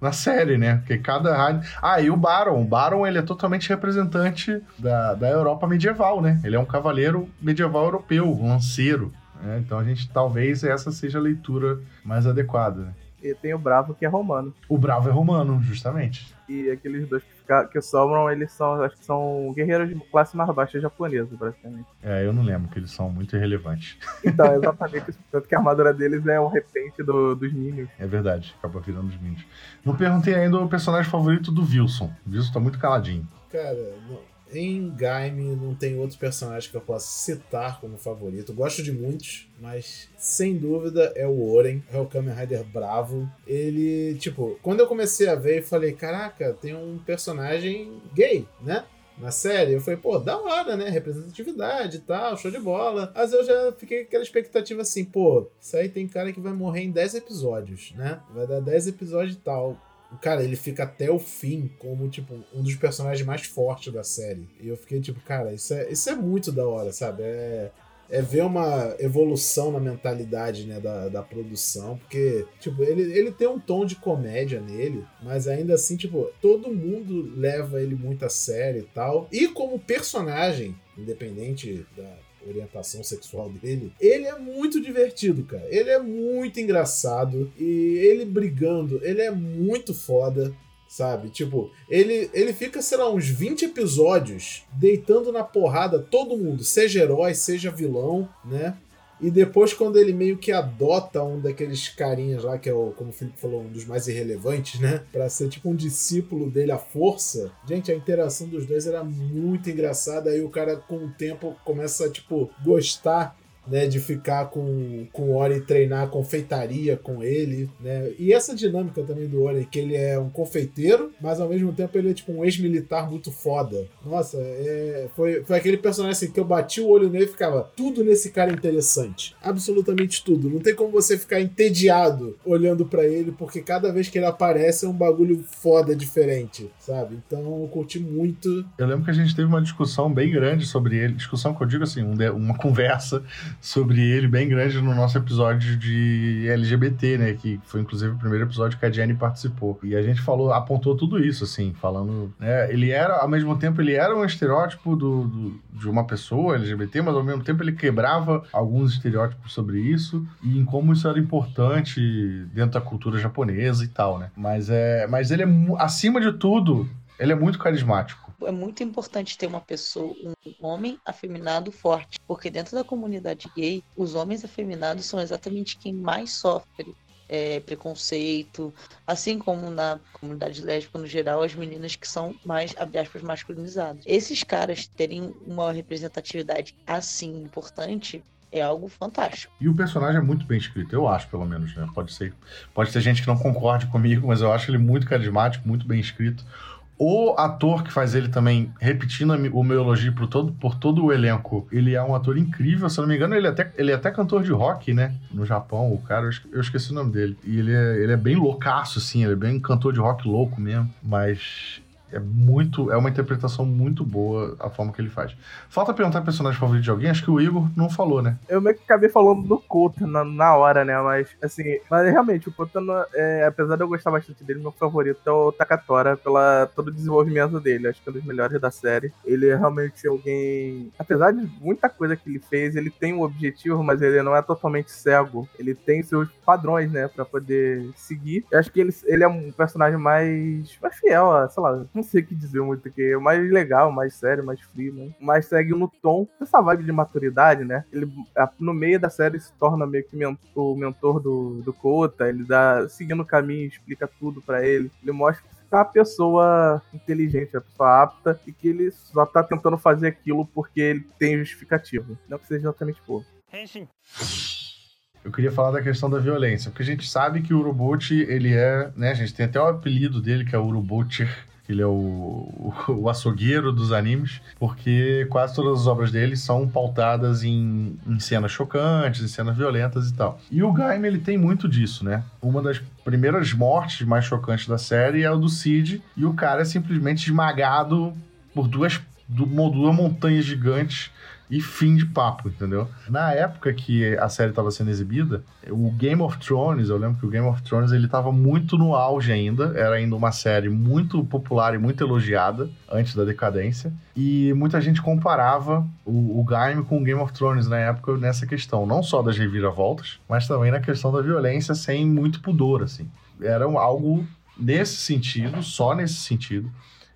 na série, né? Porque cada raid... Ah, e o Baron. O Baron, ele é totalmente representante da, da Europa medieval, né? Ele é um cavaleiro medieval europeu, um lanceiro. Né? Então a gente, talvez essa seja a leitura mais adequada? E tem o Bravo, que é romano. O Bravo é romano, justamente. E aqueles dois que, que sobram, eles são, acho que são guerreiros de classe mais baixa japonesa, praticamente. É, eu não lembro, que eles são muito irrelevantes. Então, é *laughs* exatamente. Tanto que a armadura deles é o repente do- dos Minions. É verdade, acaba virando os minions. Não perguntei ainda o personagem favorito do Wilson. O Wilson tá muito caladinho. Cara, não- em Gaime não tem outro personagem que eu possa citar como favorito. Gosto de muitos, mas sem dúvida é o Oren, é o Kamen Rider bravo. Ele, tipo, quando eu comecei a ver, eu falei: caraca, tem um personagem gay, né? Na série, eu falei, pô, da hora, né? Representatividade e tal, show de bola. Mas eu já fiquei com aquela expectativa assim, pô, isso aí tem cara que vai morrer em 10 episódios, né? Vai dar 10 episódios e tal. Cara, ele fica até o fim como, tipo, um dos personagens mais fortes da série. E eu fiquei, tipo, cara, isso é, isso é muito da hora, sabe? É, é ver uma evolução na mentalidade, né, da, da produção. Porque, tipo, ele, ele tem um tom de comédia nele, mas ainda assim, tipo, todo mundo leva ele muito a sério e tal. E como personagem, independente da orientação sexual dele, ele é muito divertido, cara. Ele é muito engraçado e ele brigando, ele é muito foda. Sabe? Tipo, ele, ele fica, sei lá, uns 20 episódios deitando na porrada todo mundo, seja herói, seja vilão, né? E depois, quando ele meio que adota um daqueles carinhas lá, que é, o, como o Felipe falou, um dos mais irrelevantes, né? Pra ser tipo um discípulo dele à força. Gente, a interação dos dois era muito engraçada. Aí o cara, com o tempo, começa a, tipo, gostar né, de ficar com, com o Ori treinar confeitaria com ele, né? E essa dinâmica também do Ori, que ele é um confeiteiro, mas ao mesmo tempo ele é tipo um ex-militar muito foda. Nossa, é, foi, foi aquele personagem assim que eu bati o olho nele e ficava, tudo nesse cara é interessante. Absolutamente tudo. Não tem como você ficar entediado olhando pra ele, porque cada vez que ele aparece é um bagulho foda diferente, sabe? Então eu curti muito. Eu lembro que a gente teve uma discussão bem grande sobre ele. Discussão que eu digo assim, um uma *laughs* conversa sobre ele bem grande no nosso episódio de LGBT, né? Que foi inclusive o primeiro episódio que a Jenny participou. E a gente falou, apontou tudo isso, assim, falando. Né, ele era, ao mesmo tempo, ele era um estereótipo do, do- de uma pessoa LGBT, mas ao mesmo tempo ele quebrava alguns estereótipos sobre isso e em como isso era importante dentro da cultura japonesa e tal, né? Mas, é, mas ele é, acima de tudo, ele é muito carismático. É muito importante ter uma pessoa, um homem afeminado forte, porque dentro da comunidade gay, os homens afeminados são exatamente quem mais sofre é, preconceito, assim como na comunidade lésbica no geral, as meninas que são mais, abre aspas, masculinizadas. Esses caras terem uma representatividade assim importante é algo fantástico. E o personagem é muito bem escrito, eu acho, pelo menos, né? Pode ser, pode ter gente que não concorde comigo, mas eu acho ele muito carismático, muito bem escrito. O ator que faz ele também, repetindo o meu elogio por todo, por todo o elenco, ele é um ator incrível. Se eu não me engano, ele é até, ele é até cantor de rock, né? No Japão, o cara, eu esqueci o nome dele. E ele é, ele é bem loucaço, assim, ele é bem cantor de rock louco mesmo. Mas é muito. É uma interpretação muito boa a forma que ele faz. Falta perguntar personagem favorito de alguém, acho que o Igor não falou, né? Eu meio que acabei falando do Kota na, na hora, né? Mas, assim, mas realmente, o não- é, apesar de eu gostar bastante dele, meu favorito é o Takatora, pela todo o desenvolvimento dele. Acho que é um dos melhores da série. Ele é realmente alguém. Apesar de muita coisa que ele fez, ele tem um objetivo, mas ele não é totalmente cego. Ele tem seus padrões, né? Pra poder seguir. Eu acho que ele, ele é um personagem mais, mais fiel, a, sei lá, não sei o que dizer muito aqui. É mais legal, mais sério, mais frio, né? Mas segue no tom dessa vibe de maturidade, né? Ele, a- no meio da série, se torna meio que o mentor do, do Kota. Ele dá, seguindo o caminho, explica tudo pra ele. Ele mostra que é uma pessoa inteligente, uma pessoa apta, e que ele só tá tentando fazer aquilo porque ele tem justificativo. Não que seja exatamente por. Eu queria falar da questão da violência, porque a gente sabe que o Urobochi, ele é, né, a gente tem até o apelido dele, que é que ele é o, o açougueiro dos animes, porque quase todas as obras dele são pautadas em, em cenas chocantes, em cenas violentas e tal. E o Gaime, ele tem muito disso, né? Uma das primeiras mortes mais chocantes da série é o do Cid, e o cara é simplesmente esmagado por duas, duas montanhas gigantes e fim de papo, entendeu? Na época que a série estava sendo exibida, o Game of Thrones, eu lembro que o Game of Thrones ele estava muito no auge ainda, era ainda uma série muito popular e muito elogiada antes da decadência, e muita gente comparava o, o Game com o Game of Thrones na época nessa questão, não só das reviravoltas, mas também na questão da violência sem muito pudor, assim. Era algo nesse sentido, só nesse sentido,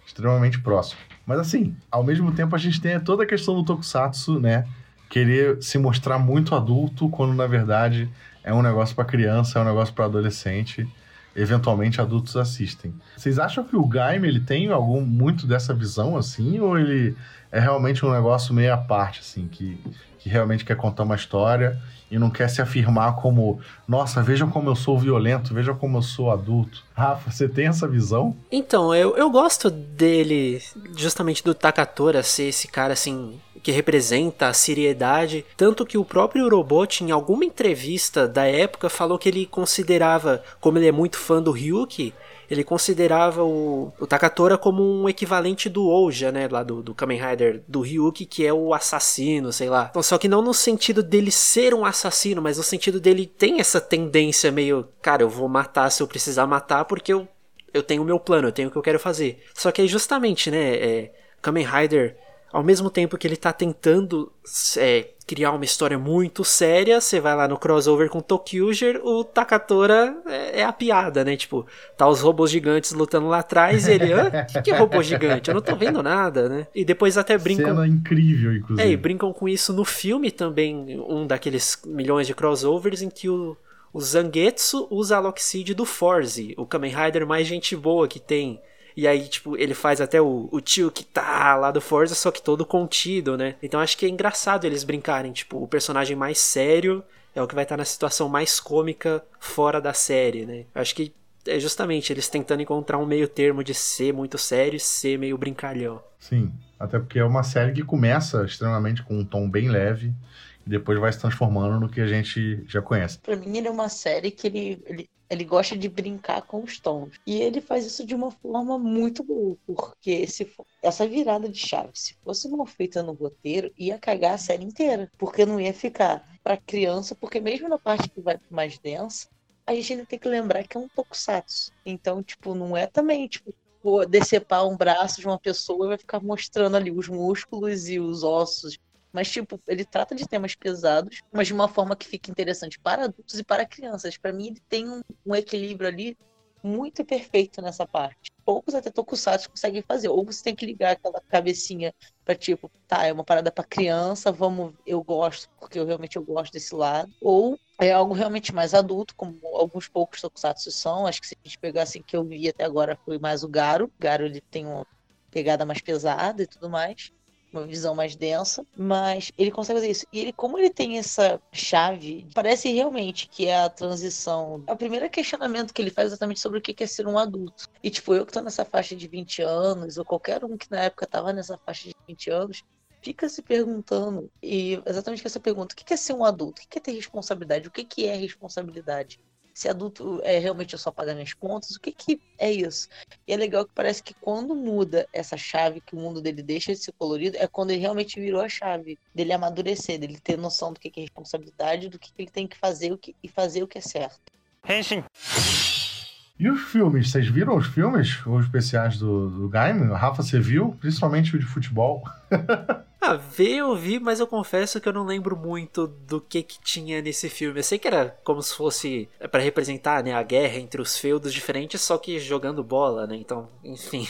extremamente próximo. Mas assim, ao mesmo tempo a gente tem toda a questão do tokusatsu, né? Querer se mostrar muito adulto quando na verdade é um negócio para criança, é um negócio para adolescente. Eventualmente adultos assistem. Vocês acham que o Gaime ele tem algum muito dessa visão assim ou ele é realmente um negócio meio à parte assim que que realmente quer contar uma história e não quer se afirmar como, nossa, vejam como eu sou violento, vejam como eu sou adulto. Rafa, você tem essa visão? Então, eu, eu gosto dele, justamente do Takatora ser esse cara assim que representa a seriedade, tanto que o próprio Robot em alguma entrevista da época falou que ele considerava, como ele é muito fã do Ryuki, ele considerava o, o Takatora como um equivalente do Ouja, né, lá do, do Kamen Rider do Ryuki, que é o assassino, sei lá. Então, só que não no sentido dele ser um assassino, mas no sentido dele tem essa tendência meio, cara, eu vou matar se eu precisar matar porque eu, eu tenho o meu plano, eu tenho o que eu quero fazer. Só que aí justamente, né, é, Kamen Rider ao mesmo tempo que ele tá tentando é, criar uma história muito séria, você vai lá no crossover com Tokyuger, o Takatora é, é, a piada, né? Tipo, tá os robôs gigantes lutando lá atrás e ele, hã? Que, que é robô gigante? Eu não tô vendo nada, né? E depois até brincam... Cena incrível, inclusive. É, e brincam com isso no filme também, um daqueles milhões de crossovers em que o, o Zangetsu usa a Lockseed do Forze, o Kamen Rider mais gente boa que tem. E aí, tipo, ele faz até o, o tio que tá lá do Forza, só que todo contido, né? Então acho que é engraçado eles brincarem, tipo, o personagem mais sério é o que vai estar na situação mais cômica fora da série, né? Acho que é justamente eles tentando encontrar um meio termo de ser muito sério e ser meio brincalhão. Sim, até porque é uma série que começa extremamente com um tom bem leve e depois vai se transformando no que a gente já conhece. Pra mim, ele é uma série que ele, ele, ele gosta de brincar com os tons. E ele faz isso de uma forma muito boa, porque se for, essa virada de chave, se fosse mal feita no roteiro, ia cagar a série inteira, porque não ia ficar para criança, porque mesmo na parte que vai mais densa, a gente ainda tem que lembrar que é um tokusatsu. Então, tipo, não é também, tipo, decepar um braço de uma pessoa e vai ficar mostrando ali os músculos e os ossos mas, tipo, ele trata de temas pesados, mas de uma forma que fica interessante para adultos e para crianças. Para mim, ele tem um, um, equilíbrio ali muito perfeito nessa parte. Poucos até tokusatsu conseguem fazer. Ou você tem que ligar aquela cabecinha para tipo, tá, é uma parada para criança, vamos, eu gosto, porque eu realmente eu gosto desse lado. Ou é algo realmente mais adulto, como alguns poucos tokusatsu são. Acho que se a gente pegar assim que eu vi até agora foi mais o Garo. O Garo ele tem uma pegada mais pesada e tudo mais uma visão mais densa, mas ele consegue fazer isso. E ele, como ele tem essa chave, parece realmente que é a transição. É o primeiro questionamento que ele faz exatamente sobre o que é ser um adulto. E, tipo, eu que tô nessa faixa de 20 anos, ou qualquer um que na época tava nessa faixa de 20 anos, fica se perguntando, e exatamente essa pergunta: o que é ser um adulto? O que é ter responsabilidade? O que é responsabilidade? Se adulto é realmente só pagar minhas contas, o que que é isso? E é legal que parece que quando muda essa chave, que o mundo dele deixa de ser colorido, é quando ele realmente virou a chave, dele amadurecer, dele ter noção do que é responsabilidade, do que ele tem que fazer o que, e fazer o que é certo. Henshin. E os filmes? Vocês viram os filmes? Os especiais do, do Gaime? Rafa, você viu? Principalmente o de futebol. *laughs* ver eu vi, mas eu confesso que eu não lembro muito do que que tinha nesse filme. Eu sei que era como se fosse para representar né, a guerra entre os feudos diferentes, só que jogando bola, né? Então, enfim,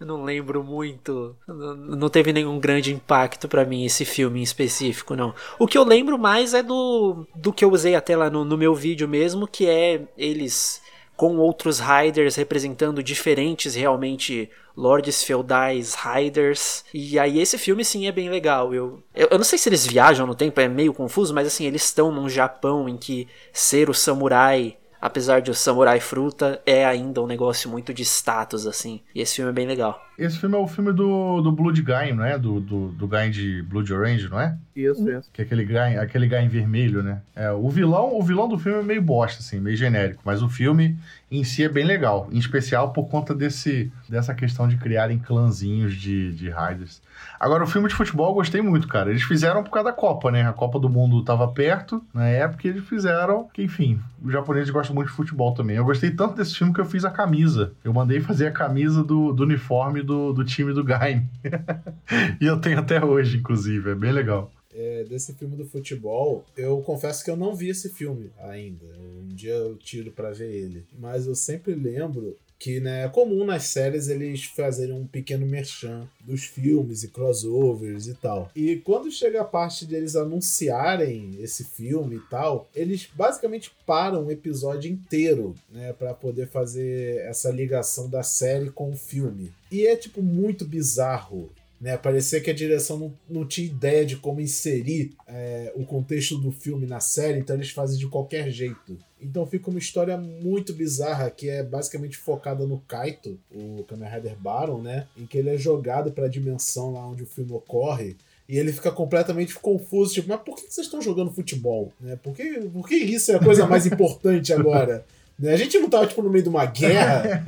eu *laughs* não lembro muito. Não teve nenhum grande impacto para mim esse filme em específico, não. O que eu lembro mais é do, do que eu usei até lá no, no meu vídeo mesmo, que é eles com outros Riders representando diferentes realmente lords feudais, Riders. E aí esse filme sim é bem legal. Eu, eu, eu, não sei se eles viajam no tempo, é meio confuso, mas assim, eles estão num Japão em que ser o samurai apesar de o Samurai Fruta, é ainda um negócio muito de status, assim. E esse filme é bem legal. Esse filme é o filme do, do Blood Guy, não é? Do, do, do Guy de Blood Orange, não é? Isso, isso. Que é aquele Guy, aquele Guy em vermelho, né? É, o vilão, o vilão do filme é meio bosta, assim, meio genérico. Mas o filme em si é bem legal. Em especial por conta desse, dessa questão de criarem clãzinhos de, de Riders. Agora, o filme de futebol eu gostei muito, cara. Eles fizeram por causa da Copa, né? A Copa do Mundo tava perto na época e eles fizeram. Que, enfim, os japoneses gostam muito de futebol também. Eu gostei tanto desse filme que eu fiz a camisa. Eu mandei fazer a camisa do, do uniforme do, do time do Gaim. *laughs* e eu tenho até hoje, inclusive. É bem legal. É, desse filme do futebol, eu confesso que eu não vi esse filme ainda. Um dia eu tiro para ver ele. Mas eu sempre lembro que né, é comum nas séries eles fazerem um pequeno merchan dos filmes e crossovers e tal. E quando chega a parte deles anunciarem esse filme e tal, eles basicamente param o episódio inteiro, né, para poder fazer essa ligação da série com o filme. E é tipo muito bizarro né? Parecia que a direção não, não tinha ideia de como inserir é, o contexto do filme na série, então eles fazem de qualquer jeito. Então fica uma história muito bizarra que é basicamente focada no Kaito, o Kamen Rider Baron, né? Em que ele é jogado para a dimensão lá onde o filme ocorre. E ele fica completamente confuso, tipo, mas por que vocês estão jogando futebol? Né? Por, que, por que isso é a coisa mais importante agora? *laughs* Né? A gente não tava, tipo, no meio de uma guerra.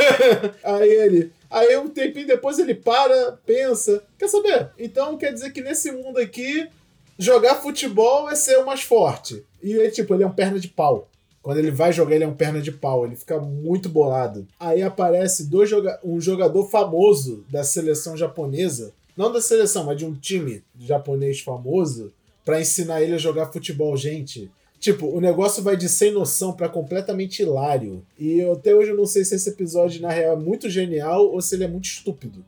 *laughs* aí ele. Aí um tempinho depois ele para, pensa. Quer saber? Então quer dizer que nesse mundo aqui, jogar futebol é ser o mais forte. E ele, tipo, ele é um perna de pau. Quando ele vai jogar, ele é um perna de pau. Ele fica muito bolado. Aí aparece dois joga um jogador famoso da seleção japonesa. Não da seleção, mas de um time japonês famoso. para ensinar ele a jogar futebol. Gente, Tipo, o negócio vai de sem noção para completamente hilário. E eu, até hoje eu não sei se esse episódio, na real, é muito genial ou se ele é muito estúpido.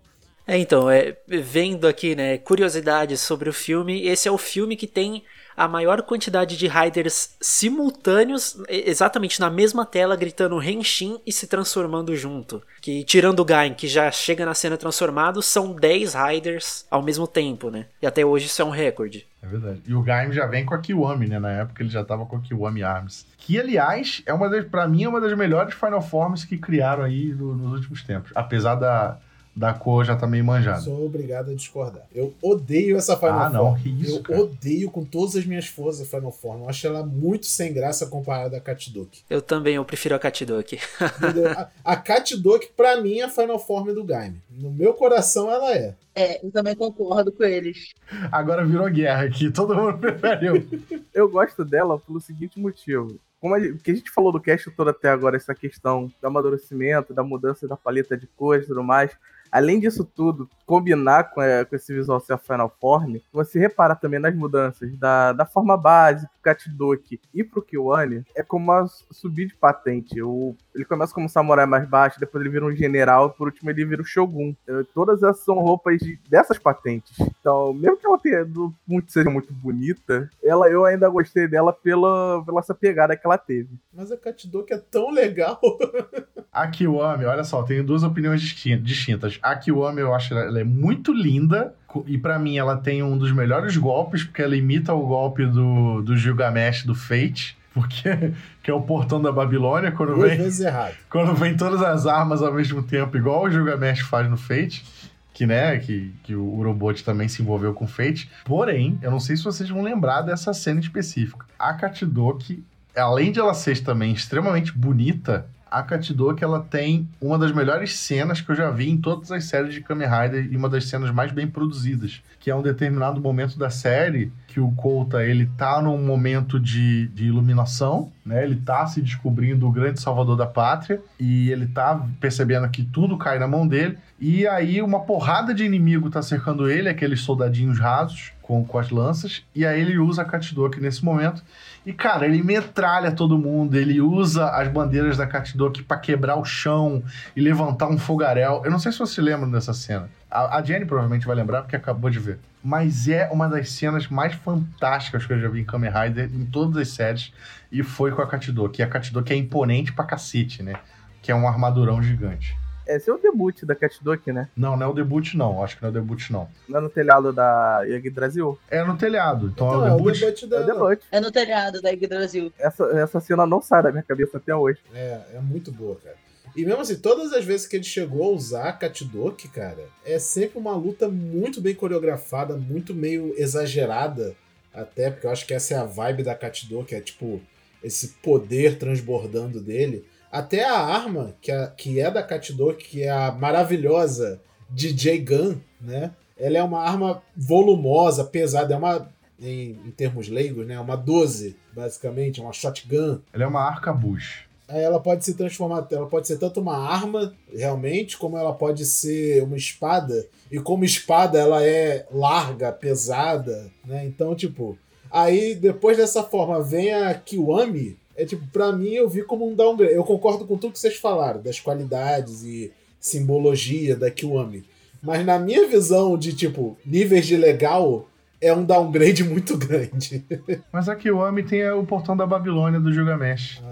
É, então, é, vendo aqui, né, curiosidades sobre o filme, esse é o filme que tem a maior quantidade de riders simultâneos, exatamente na mesma tela, gritando Henshin e se transformando junto. Que, tirando o Gain, que já chega na cena transformado, são 10 riders ao mesmo tempo, né? E até hoje isso é um recorde. É verdade. E o Gaim já vem com a Kiwami, né? Na época ele já tava com a Kiwami Arms. Que, aliás, é uma das, pra mim, é uma das melhores Final Forms que criaram aí no, nos últimos tempos. Apesar da, da cor já tá meio manjada. Sou obrigado a discordar. Eu odeio essa Final ah, Form. não, que isso, Eu cara. odeio com todas as minhas forças a Final Form. Eu acho ela muito sem graça comparada a Katsudoki. Eu também, eu prefiro a. *laughs* Entendeu? a, a Katsudoki, pra mim, é a Final Form do Gaime. No meu coração, ela é. É, eu também concordo com eles. Agora virou guerra aqui, todo mundo preferiu. *laughs* Eu gosto dela pelo seguinte motivo. Como a gente, que a gente falou do cast todo até agora, essa questão do amadurecimento, da mudança da paleta de cores e tudo mais. Além disso tudo, combinar com, é, com esse visual a Final Form, você repara também nas mudanças da, da forma base pro Katidoki e pro Kiwani, é como a subir de patente. O, ele começa como um samurai mais baixo, depois ele vira um general, e por último ele vira o Shogun. Então, todas essas são roupas de, dessas patentes. Então, mesmo que ela tenha, do- muito, seja muito bonita, ela, eu ainda gostei dela pela, pela essa pegada que ela teve. Mas a Katsudoki é tão legal. *laughs* A Kiwami, olha só, tenho duas opiniões distin- distintas. A Kiwami, eu acho ela, ela é muito linda. E pra mim, ela tem um dos melhores golpes, porque ela imita o golpe do, do Gilgamesh do Fate. Porque que é o portão da Babilônia, quando Duas vem, vezes errado. quando vem todas as armas ao mesmo tempo, igual o Gilgamesh faz no Fate. Que, né, que, que o Urobot também se envolveu com Fate. Porém, eu não sei se vocês vão lembrar dessa cena específica. A Katidoki, além de ela ser também extremamente bonita, a Katidoki ela tem uma das melhores cenas que eu já vi em todas as séries de Kamen Rider e uma das cenas mais bem produzidas, que é um determinado momento da série que o Kouta ele tá num momento de, de iluminação, né? Ele tá se descobrindo o grande salvador da pátria e ele tá percebendo que tudo cai na mão dele e aí uma porrada de inimigo tá cercando ele, aqueles soldadinhos rasos com, com as lanças, e aí ele usa a Katidoki nesse momento e, cara, ele metralha todo mundo, ele usa as bandeiras da Katidoki pra quebrar o chão e levantar um fogaréu. Eu não sei se vocês lembram dessa cena. A, a Jenny provavelmente vai lembrar porque acabou de ver. Mas é uma das cenas mais fantásticas que eu já vi em Kamen Rider em todas as séries. E foi com a Katidoki. E a Katidoki é imponente pra cacete, né? Que é um armadurão gigante. Esse é o debut da Cat Duck, né? Não, não é o debut, não. Acho que não é o debut, não. Não é no telhado da Yagi Brasil? É no telhado. Então, Então, é o debut. É o dela. debut. É no telhado da Brasil. Essa, essa cena não sai da minha cabeça até hoje. É, é muito boa, cara. E mesmo assim, todas as vezes que ele chegou a usar a Katdoki, cara, é sempre uma luta muito bem coreografada, muito meio exagerada, até, porque eu acho que essa é a vibe da Katdoki, é tipo esse poder transbordando dele. Até a arma, que, a, que é da Katdoki, que é a maravilhosa DJ Gun, né? Ela é uma arma volumosa, pesada, é uma, em, em termos leigos, né? Uma 12, basicamente, uma shotgun. Ele é uma arcabuz. Ela pode se transformar, ela pode ser tanto uma arma, realmente, como ela pode ser uma espada. E como espada ela é larga, pesada, né? Então, tipo, aí depois dessa forma vem a Kiwami, é tipo, pra mim eu vi como um downgrade. Eu concordo com tudo que vocês falaram, das qualidades e simbologia da Kiwami. Mas na minha visão de, tipo, níveis de legal, é um downgrade *laughs* muito grande. Mas a Kiwami tem o portão da Babilônia do Gilgamesh.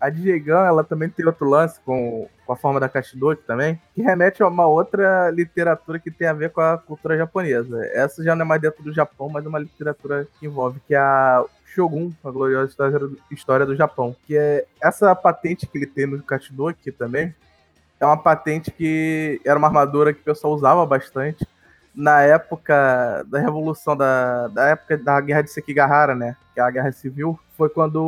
A DJ Gun, ela também tem outro lance com, com a forma da Kashidoki também, que remete a uma outra literatura que tem a ver com a cultura japonesa. Essa já não é mais dentro do Japão, mas é uma literatura que envolve, que é a Shogun, a gloriosa história história do Japão. Que é essa patente que ele tem no Kashidoki também, é uma patente que era uma armadura que o pessoal usava bastante na época da revolução da, da época da guerra de Sekigahara, né, que é a guerra civil, foi quando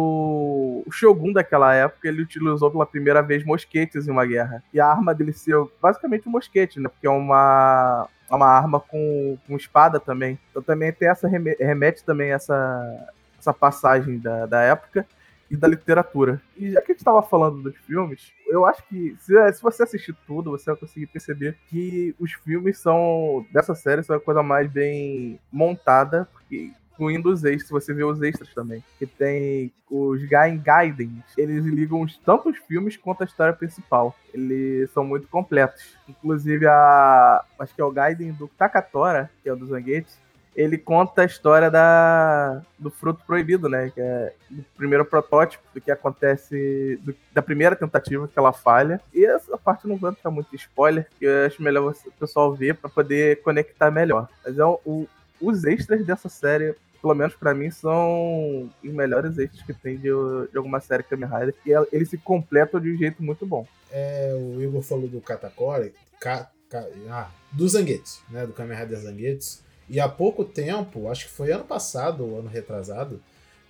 o shogun daquela época ele utilizou pela primeira vez mosquetes em uma guerra. E a arma dele ser basicamente um mosquete, né, porque é uma uma arma com, com espada também. Então também tem essa remete também essa essa passagem da, da época e da literatura. E já que a gente estava falando dos filmes, eu acho que se, se, você assistir tudo, você vai conseguir perceber que os filmes são dessa série são a coisa mais bem montada, porque incluindo os extras, você vê os extras também. Que tem os Gain Gaiden, eles ligam tanto os filmes quanto a história principal. Eles são muito completos. Inclusive a. Acho que é o Gaiden do Takatora, que é o do Zanguete ele conta a história da, do fruto proibido, né? Que é o primeiro protótipo do que acontece, do, da primeira tentativa que ela falha. E essa parte não vai ficar muito spoiler, que eu acho melhor o pessoal ver para poder conectar melhor. Mas é o, os extras dessa série pelo menos para mim, são os melhores extras que tem de, de alguma série Kamen Rider. E eles se completam de um jeito muito bom. É, o Igor falou do Katakori, ka, ka, ah, do Zangetsu, né? Do Kamen Rider Zangetsu. E há pouco tempo, acho que foi ano passado ou ano retrasado,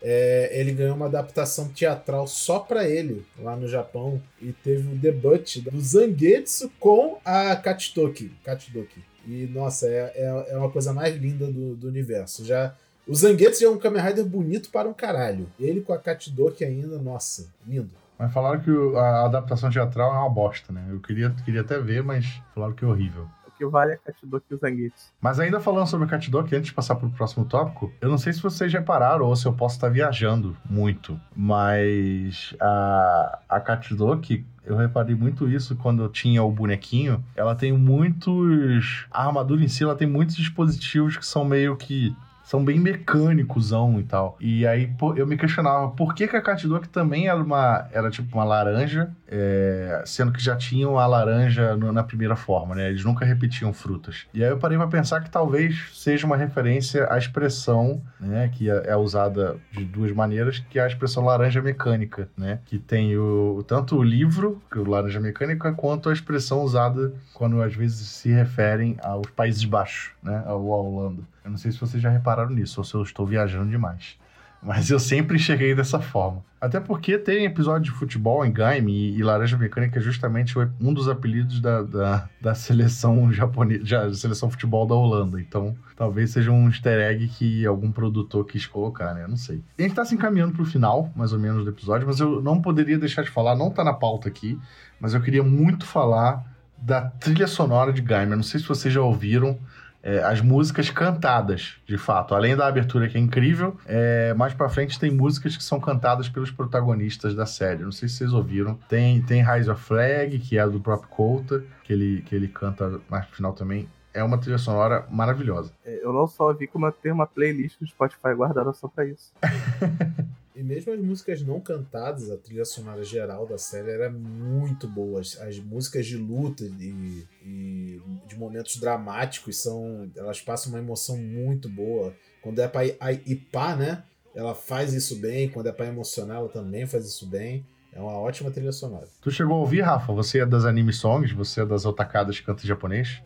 é, ele ganhou uma adaptação teatral só para ele, lá no Japão. E teve o um debut do Zangetsu com a Katsutoki. Katsutoki. E, nossa, é, é, é, uma coisa mais linda do, do universo. Já O Zangetsu é um Kamen Rider bonito para um caralho. Ele com a Katsutoki ainda, nossa, lindo. Mas falaram que a adaptação teatral é uma bosta, né? Eu queria, queria até ver, mas falaram que é horrível vale a Katsudoki e o Zangetsu. Mas ainda falando sobre a Katsudoki, antes de passar para o próximo tópico, eu não sei se vocês repararam ou se eu posso estar viajando muito, mas a, a Katsudoki, eu reparei muito isso quando eu tinha o bonequinho. Ela tem muitos. A armadura em si, ela tem muitos dispositivos que são meio que são bem mecânicosão e tal. E aí pô, eu me questionava por que, que a Catduck também era uma era tipo uma laranja, é, sendo que já tinham a laranja no, na primeira forma, né? Eles nunca repetiam frutas. E aí eu parei para pensar que talvez seja uma referência à expressão, né, que é, é, usada de duas maneiras, que é a expressão laranja mecânica, né? Que tem o tanto o livro, que é o laranja mecânica, quanto a expressão usada quando às vezes se referem aos Países Baixos, né? Ao Holanda. Eu não sei se vocês já repararam nisso ou se eu estou viajando demais. Mas eu sempre cheguei dessa forma. Até porque tem episódio de futebol em Gaime e, Laranja Mecânica é justamente um dos apelidos da, da, da seleção *laughs* japonesa, da seleção futebol da Holanda. Então, talvez seja um easter egg que algum produtor quis colocar, né? Eu não sei. A gente tá se encaminhando pro final, mais ou menos, do episódio, mas eu não poderia deixar de falar, não tá na pauta aqui, mas eu queria muito falar da trilha sonora de Gaime. Eu não sei se vocês já ouviram, é, as músicas cantadas, de fato. Além da abertura que é incrível, é, mais pra frente tem músicas que são cantadas pelos protagonistas da série. Não sei se vocês ouviram. Tem, tem Rise of Flag, que é do próprio Coulter, que ele, que ele canta mais no final também. É uma trilha sonora maravilhosa. É, eu não só vi como eu tenho uma playlist do Spotify guardada só pra isso. *laughs* E mesmo as músicas não cantadas, a trilha sonora geral da série era muito boa. As, as músicas de luta e, e, de momentos dramáticos são. Elas passam uma emoção muito boa. Quando é pra ipar, né? Ela faz isso bem. Quando é pra emocionar, ela também faz isso bem. É uma ótima trilha sonora. Tu chegou a ouvir, Rafa? Você é das anime songs? Você é das otacadas que canta japonês?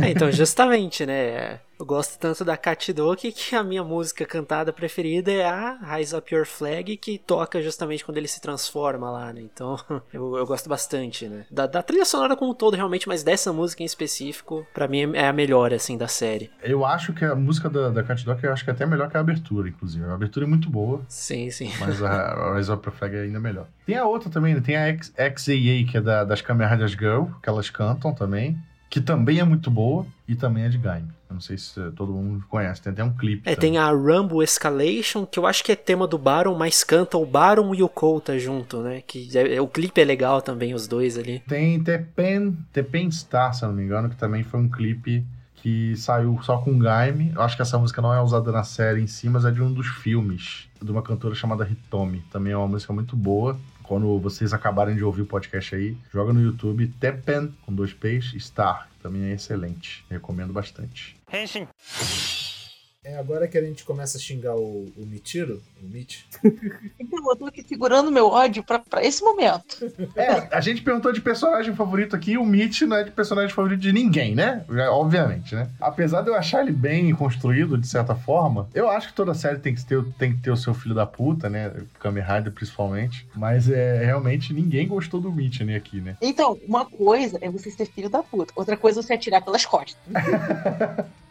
É, então, *laughs* justamente, né? Eu gosto tanto da Katidoki que a minha música cantada preferida é a Rise Up Your Flag, que toca justamente quando ele se transforma lá, né? Então, *laughs* eu, eu gosto bastante, né? Da, da, trilha sonora como um todo, realmente, mas dessa música em específico, para mim é a melhor, assim, da série. Eu acho que a música da, da Katidoki, eu acho que é até melhor que a abertura, inclusive. A abertura é muito boa. Sim, sim. Mas a, *laughs* Rise Up Your Flag é ainda melhor. Tem a outra também, né? Tem a XAA, que é da, das Kamen Riders Girl, que elas cantam também, que também é muito boa, e também é de Gaime. Eu não sei se todo mundo conhece, tem até um clipe. É, também. tem a Rumble Escalation, que eu acho que é tema do Baron, mas canta o Baron e o Kouta junto, né? Que é, é, o clipe é legal também, os dois ali. Tem Tepen, Tepen Star, se eu não me engano, que também foi um clipe que saiu só com Gaime. Eu acho que essa música não é usada na série em si, mas é de um dos filmes, de uma cantora chamada Hitomi. Também é uma música muito boa. Quando vocês acabarem de ouvir o podcast aí, joga no YouTube Tepen, com dois P's, Star. Também é excelente. Recomendo bastante. Henshin. É agora que a gente começa a xingar o, o Mitiro, o Mit. Então, eu tô aqui segurando meu ódio pra, pra esse momento. É, a gente perguntou de personagem favorito aqui, o Mitch não é de personagem favorito de ninguém, né? Obviamente, né? Apesar de eu achar ele bem construído, de certa forma, eu acho que toda série tem que ter, tem que ter o seu filho da puta, né? Kamen Rider, principalmente. Mas é realmente ninguém gostou do Mitch né, aqui, né? Então, uma coisa é você ser filho da puta, outra coisa é você atirar pelas costas. *laughs*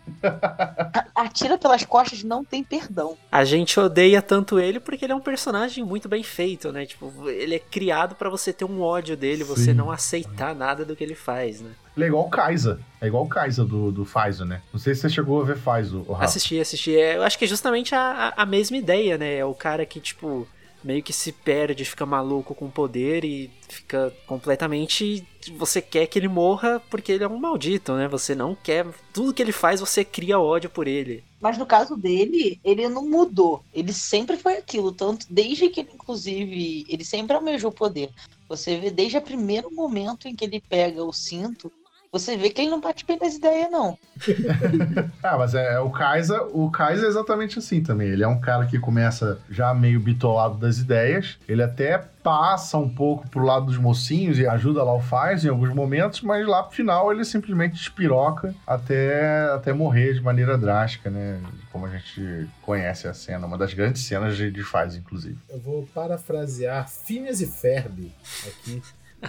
Atira pelas costas não tem perdão. A gente odeia tanto ele porque ele é um personagem muito bem feito, né? Tipo, ele é criado para você ter um ódio dele, Sim. você não aceitar nada do que ele faz, né? Ele é igual o Kaisa. É igual o Kaisa do, do Faizo, né? Não sei se você chegou a ver Faizo, Assisti, assisti. É, eu acho que é justamente a, a mesma ideia, né? É o cara que, tipo, meio que se perde, fica maluco com poder e fica completamente. Você quer que ele morra porque ele é um maldito, né? Você não quer. Tudo que ele faz, você cria ódio por ele. Mas no caso dele, ele não mudou. Ele sempre foi aquilo. Tanto desde que ele, inclusive, ele sempre almejou poder. Você vê desde o primeiro momento em que ele pega o cinto, você vê que ele não bate bem nas ideias, não. *laughs* ah, mas é, é, o Kaiser, o Kaiser é exatamente assim também. Ele é um cara que começa já meio bitolado das ideias. Ele até passa um pouco pro lado dos mocinhos e ajuda lá o Faz em alguns momentos, mas lá pro final ele simplesmente espiroca até, até morrer de maneira drástica, né? Como a gente conhece a cena, uma das grandes cenas de, de Faz, inclusive. Eu vou parafrasear Phineas e Ferb aqui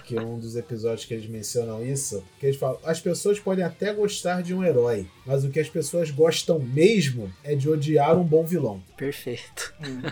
que é um dos episódios que eles mencionam isso, que eles falam: as pessoas podem até gostar de um herói, mas o que as pessoas gostam mesmo é de odiar um bom vilão. Perfeito. Hum.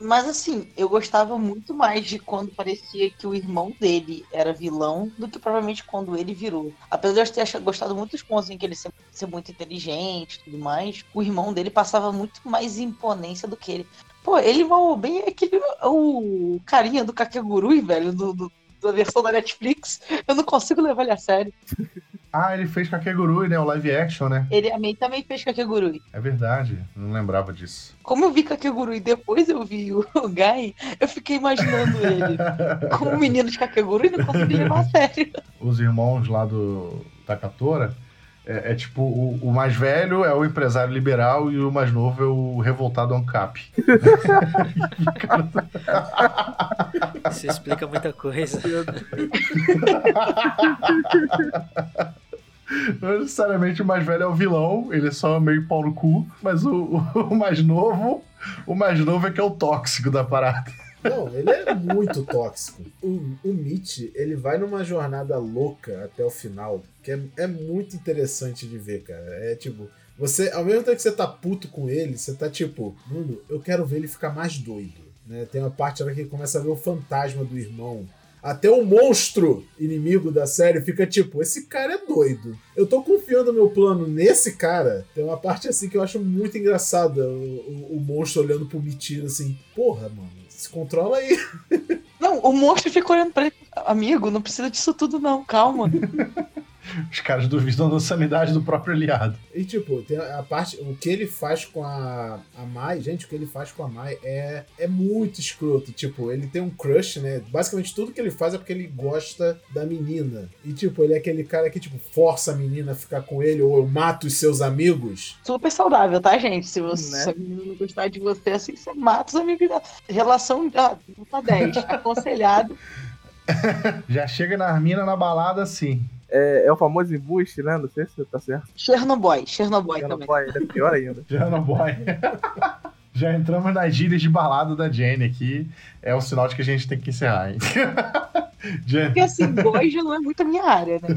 mas assim, eu gostava muito mais de quando parecia que o irmão dele era vilão do que provavelmente quando ele virou. Apesar de eu ter gostado muito dos pontos em que ele ser, ser muito inteligente e tudo mais, o irmão dele passava muito mais imponência do que ele. Pô, ele mal bem é aquele. O carinha do Kakegurui, velho, do, do, da versão da Netflix, eu não consigo levar ele a sério. Ah, ele fez Kakegurui, né? O live action, né? Ele também fez Kakegurui. É verdade, não lembrava disso. Como eu vi Kakegurui e depois eu vi o, o *laughs* Guy, eu fiquei imaginando ele *laughs* como um menino de Kakegurui e não consegui levar a sério. Os irmãos lá do Takatora é, é tipo, o, o, mais velho é o empresário liberal e o mais novo é o revoltado ANCAP. *laughs* Isso explica muita coisa. Não necessariamente o mais velho é o vilão, ele é só meio pau no cu, mas o, o mais novo, o mais novo é que é o tóxico da parada. Não, ele é muito tóxico. O, o Mitch, ele vai numa jornada louca até o final, que é, é muito interessante de ver, cara. É tipo, você, ao mesmo tempo que você tá puto com ele, você tá tipo, mano, eu quero ver ele ficar mais doido. Né? Tem uma parte lá que ele começa a ver o fantasma do irmão. Até o monstro inimigo da série fica tipo, esse cara é doido. Eu tô confiando meu plano nesse cara. Tem uma parte assim que eu acho muito engraçada. O, o, o monstro olhando pro Mitiro assim, porra, mano se controla aí. Não, o monstro fica olhando pra ele. Amigo, não precisa disso tudo, não, calma. *laughs* Os caras duvidam da sanidade do próprio aliado. E tipo, tem a parte. O que ele faz com a, a Mai, gente, o que ele faz com a Mai é, é muito escroto. Tipo, ele tem um crush, né? Basicamente tudo que ele faz é porque ele gosta da menina. E tipo, ele é aquele cara que, tipo, força a menina a ficar com ele, ou eu mato os seus amigos. Super saudável, tá, gente? Se você Né? se a menina não gostar de você assim, você mata os amigos da relação ah, nota 10. Aconselhado. *laughs* Já chega na mina na balada assim. É, é o famoso embuste, né? Não sei se tá certo. Chernobyl, Chernobyl não também. é pior ainda. *laughs* Boy. *laughs* Já entramos nas gírias de balada da Jenny aqui. É o sinal de que a gente tem que encerrar, hein? *laughs* Jenny. Porque assim, boy já não é muito a minha área, né?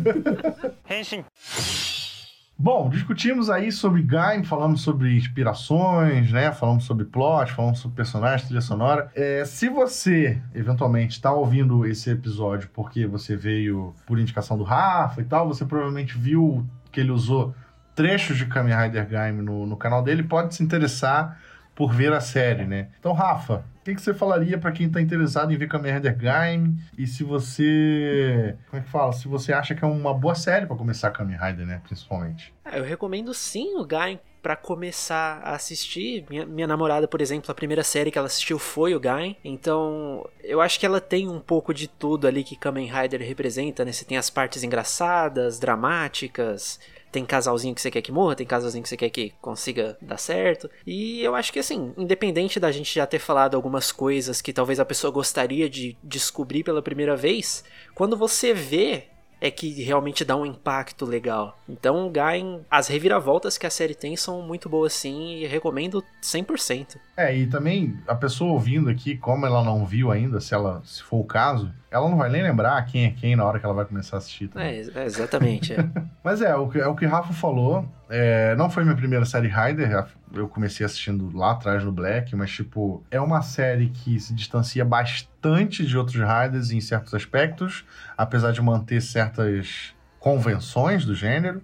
Bom, discutimos aí sobre Gaim, falamos sobre inspirações, né? Falamos sobre plot, falamos sobre personagens, trilha sonora. É, se você, eventualmente, está ouvindo esse episódio porque você veio por indicação do Rafa e tal, você provavelmente viu que ele usou trechos de Kamen Rider Gaim no, no canal dele, pode se interessar por ver a série, né? Então, Rafa, o que, que você falaria para quem tá interessado em ver Kamen Rider Gaim? E se você. Como é que fala? Se você acha que é uma boa série para começar Kamen Rider, né? Principalmente. Ah, eu recomendo sim o Gaim pra começar a assistir. Minha, minha namorada, por exemplo, a primeira série que ela assistiu foi o Gaim. Então, eu acho que ela tem um pouco de tudo ali que Kamen Rider representa, né? Você tem as partes engraçadas, dramáticas, tem casalzinho que você quer que morra, tem casalzinho que você quer que consiga dar certo. E eu acho que assim, independente da gente já ter falado algumas coisas que talvez a pessoa gostaria de descobrir pela primeira vez, quando você vê é que realmente dá um impacto legal. Então, Gain, as reviravoltas que a série tem são muito boas sim e recomendo 100%. É, e também a pessoa ouvindo aqui, como ela não viu ainda, se ela se for o caso, ela não vai nem lembrar quem é quem na hora que ela vai começar a assistir. também. É, é, exatamente. é. *laughs* Mas é, o que, é o que Rafa falou. é, não foi minha primeira série Rider, eu comecei assistindo lá atrás no Black, mas, tipo, é uma série que se distancia bastante de outros Riders em certos aspectos, apesar de manter certas convenções do gênero.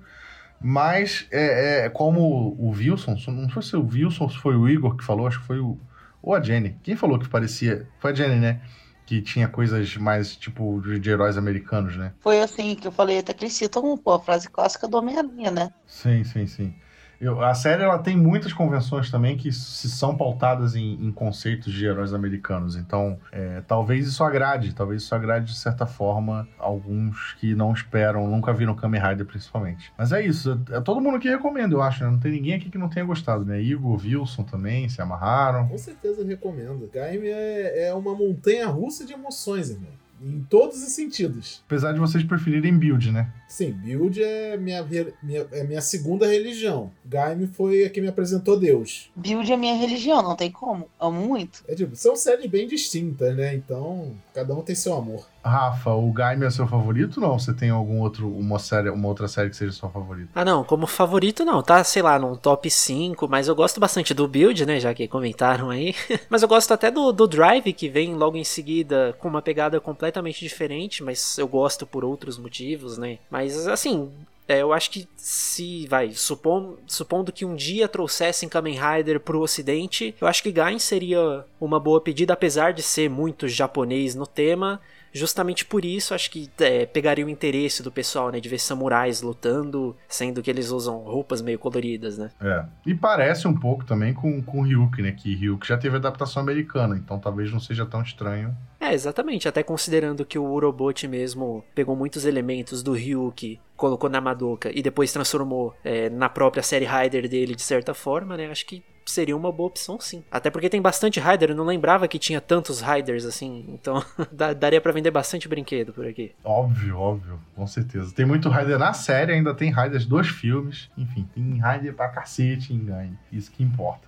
Mas, é, é, como o Wilson, não foi se o Wilson ou se foi o Igor que falou, acho que foi o. Ou a Jenny. Quem falou que parecia. Foi a Jenny, né? Que tinha coisas mais, tipo, de, heróis americanos, né? Foi assim que eu falei até que eles citam, pô, a frase clássica do Homem-Aranha, né? Sim, sim, sim. Eu- a série ela tem muitas convenções também que se são pautadas em, em conceitos de heróis americanos. Então, é, talvez isso agrade, talvez isso agrade de certa forma alguns que não esperam, nunca viram Kamen Rider principalmente. Mas é isso, é, é todo mundo que recomenda, eu acho. Né? Não tem ninguém aqui que não tenha gostado, né? Igor, Wilson também se amarraram. Com certeza recomendo. Gaime é, é uma montanha russa de emoções, irmão. Em todos os sentidos. Apesar de vocês preferirem build, né? Sim, Build é minha, minha, é minha segunda religião. Gaime foi a que me apresentou Deus. Build é minha religião, não tem como. Amo muito. É tipo, são séries bem distintas, né? Então, cada um tem seu amor. Rafa, o Gaime é seu favorito ou não? Você tem algum outro, uma série, uma outra série que seja sua favorita? Ah, não, como favorito não, tá, sei lá, num top 5, mas eu gosto bastante do Build, né, já que comentaram aí. *laughs* mas eu gosto até do, do Drive, que vem logo em seguida com uma pegada completamente diferente, mas eu gosto por outros motivos, né. Mas, assim, é, eu acho que se, vai, supon, supondo que um dia trouxessem Kamen Rider pro ocidente, eu acho que Gain seria uma boa pedida, apesar de ser muito japonês no tema, Justamente por isso, acho que é, pegaria o interesse do pessoal, né? De ver samurais lutando, sendo que eles usam roupas meio coloridas, né? É. E parece um pouco também com, com Ryuk, né? Que Ryuk já teve adaptação americana, então talvez não seja tão estranho. É, exatamente. Até considerando que o Urobot mesmo pegou muitos elementos do Ryuk, colocou na Madoka e depois transformou é, na própria série Rider dele de certa forma, né? Acho que seria uma boa opção sim. Até porque tem bastante Rider, eu não lembrava que tinha tantos Riders assim, então *laughs* daria pra vender bastante brinquedo por aqui. Óbvio, óbvio, com certeza. Tem muito Rider na série, ainda tem Riders dos filmes. Enfim, tem Rider pra cacete em Gain. Isso que importa.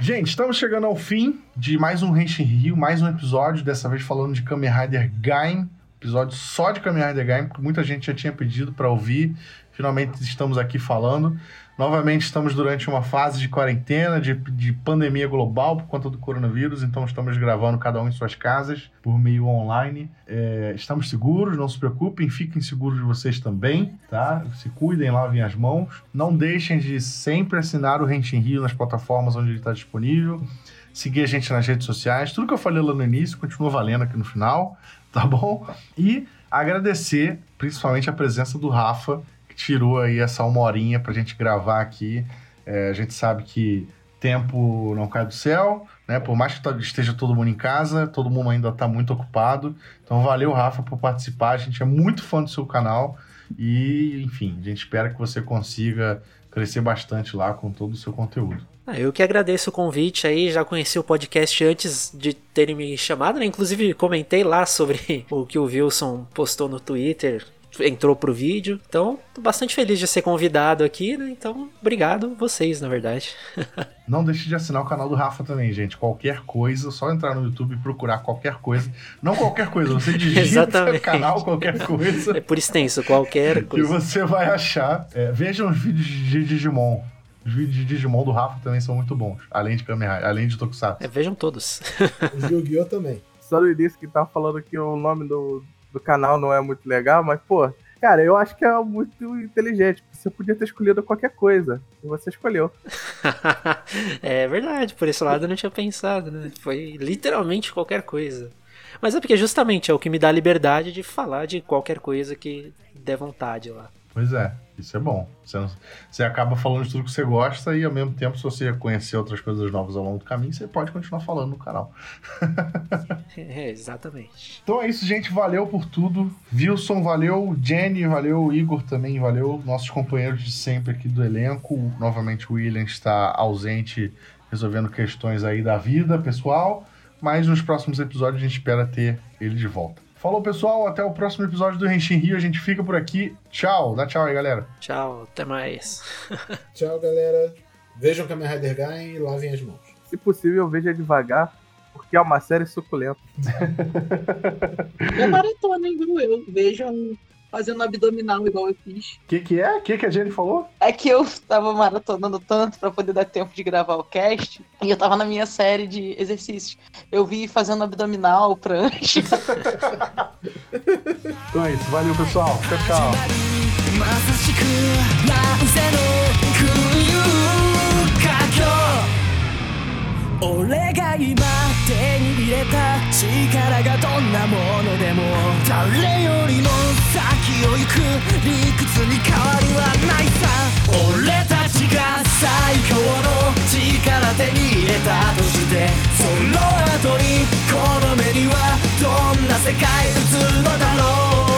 Gente, estamos chegando ao fim de mais um Henshin Rio, mais um episódio, dessa vez falando de Kamen Rider Gaim. Episódio só de Kamen Rider Gaim, porque muita gente já tinha pedido para ouvir. Finalmente estamos aqui falando. Novamente estamos durante uma fase de quarentena, de, de pandemia global por conta do coronavírus, então estamos gravando cada um em suas casas por meio online. É, estamos seguros, não se preocupem, fiquem seguros de vocês também, tá? Se cuidem, lavem as mãos. Não deixem de sempre assinar o Rente em Rio nas plataformas onde ele está disponível. seguir a gente nas redes sociais. Tudo que eu falei lá no início continua valendo aqui no final, tá bom? E agradecer principalmente a presença do Rafa, que tirou aí essa uma horinha pra gente gravar aqui. É, a gente sabe que tempo não cai do céu, né? Por mais que esteja todo mundo em casa, todo mundo ainda está muito ocupado. Então valeu, Rafa, por participar. A gente é muito fã do seu canal e, enfim, a gente espera que você consiga crescer bastante lá com todo o seu conteúdo. Ah, eu que agradeço o convite aí, já conheci o podcast antes de terem me chamado, né? Inclusive comentei lá sobre *laughs* o que o Wilson postou no Twitter, entrou pro vídeo. Então, tô bastante feliz de ser convidado aqui, né? Então, obrigado vocês, na verdade. *laughs* Não deixe de assinar o canal do Rafa também, gente. Qualquer coisa, só entrar no YouTube e procurar qualquer coisa. Não qualquer coisa, você *laughs* digita o canal qualquer coisa. É por extenso, qualquer coisa. E você vai achar. É, vejam os vídeos de Digimon. Os vídeos de Digimon do Rafa também são muito bons. Além de Kamen Rider, além de Tokusatsu. É, vejam todos. Os Yu-Gi-Oh! também. Só no início que tava falando que o nome do, do canal não é muito legal, mas, pô, cara, eu acho que é muito inteligente. Você podia ter escolhido qualquer coisa. E você escolheu. *laughs* é verdade, por esse lado eu não tinha pensado, né? Foi literalmente qualquer coisa. Mas é porque justamente é o que me dá a liberdade de falar de qualquer coisa que der vontade lá. Pois é, isso é bom. Você, você, acaba falando de tudo que você gosta e ao mesmo tempo, se você conhecer outras coisas novas ao longo do caminho, você pode continuar falando no canal. *laughs* é, exatamente. Então é isso, gente. Valeu por tudo. Wilson, valeu. Jenny, valeu. Igor também, valeu. Nossos companheiros de sempre aqui do elenco. Novamente o William está ausente, resolvendo questões aí da vida pessoal. Mas nos próximos episódios a gente espera ter ele de volta. Falou, pessoal. Até o próximo episódio do Renshin Rio. A gente fica por aqui. Tchau. Dá tchau aí, galera. Tchau. Até mais. *laughs* tchau, galera. Vejam Kamen Rider Gain e lavem as mãos. Se possível, veja devagar, porque é uma série suculenta. é maratona, hein, viu? Eu vejam fazendo abdominal igual eu fiz. O que, que é? O que, que a Jenny falou? É que eu tava maratonando tanto para poder dar tempo de gravar o cast e eu tava na minha série de exercícios. Eu vi fazendo abdominal, prancha. *laughs* *laughs* então é isso. Valeu, pessoal. Tchau, tchau. 俺が今手に入れた力がどんなものでも誰よりも先を行く理屈に変わりはないさ。俺たちが最強の力手に入れたとしてその後にこの目にはどんな世界映るのだろう。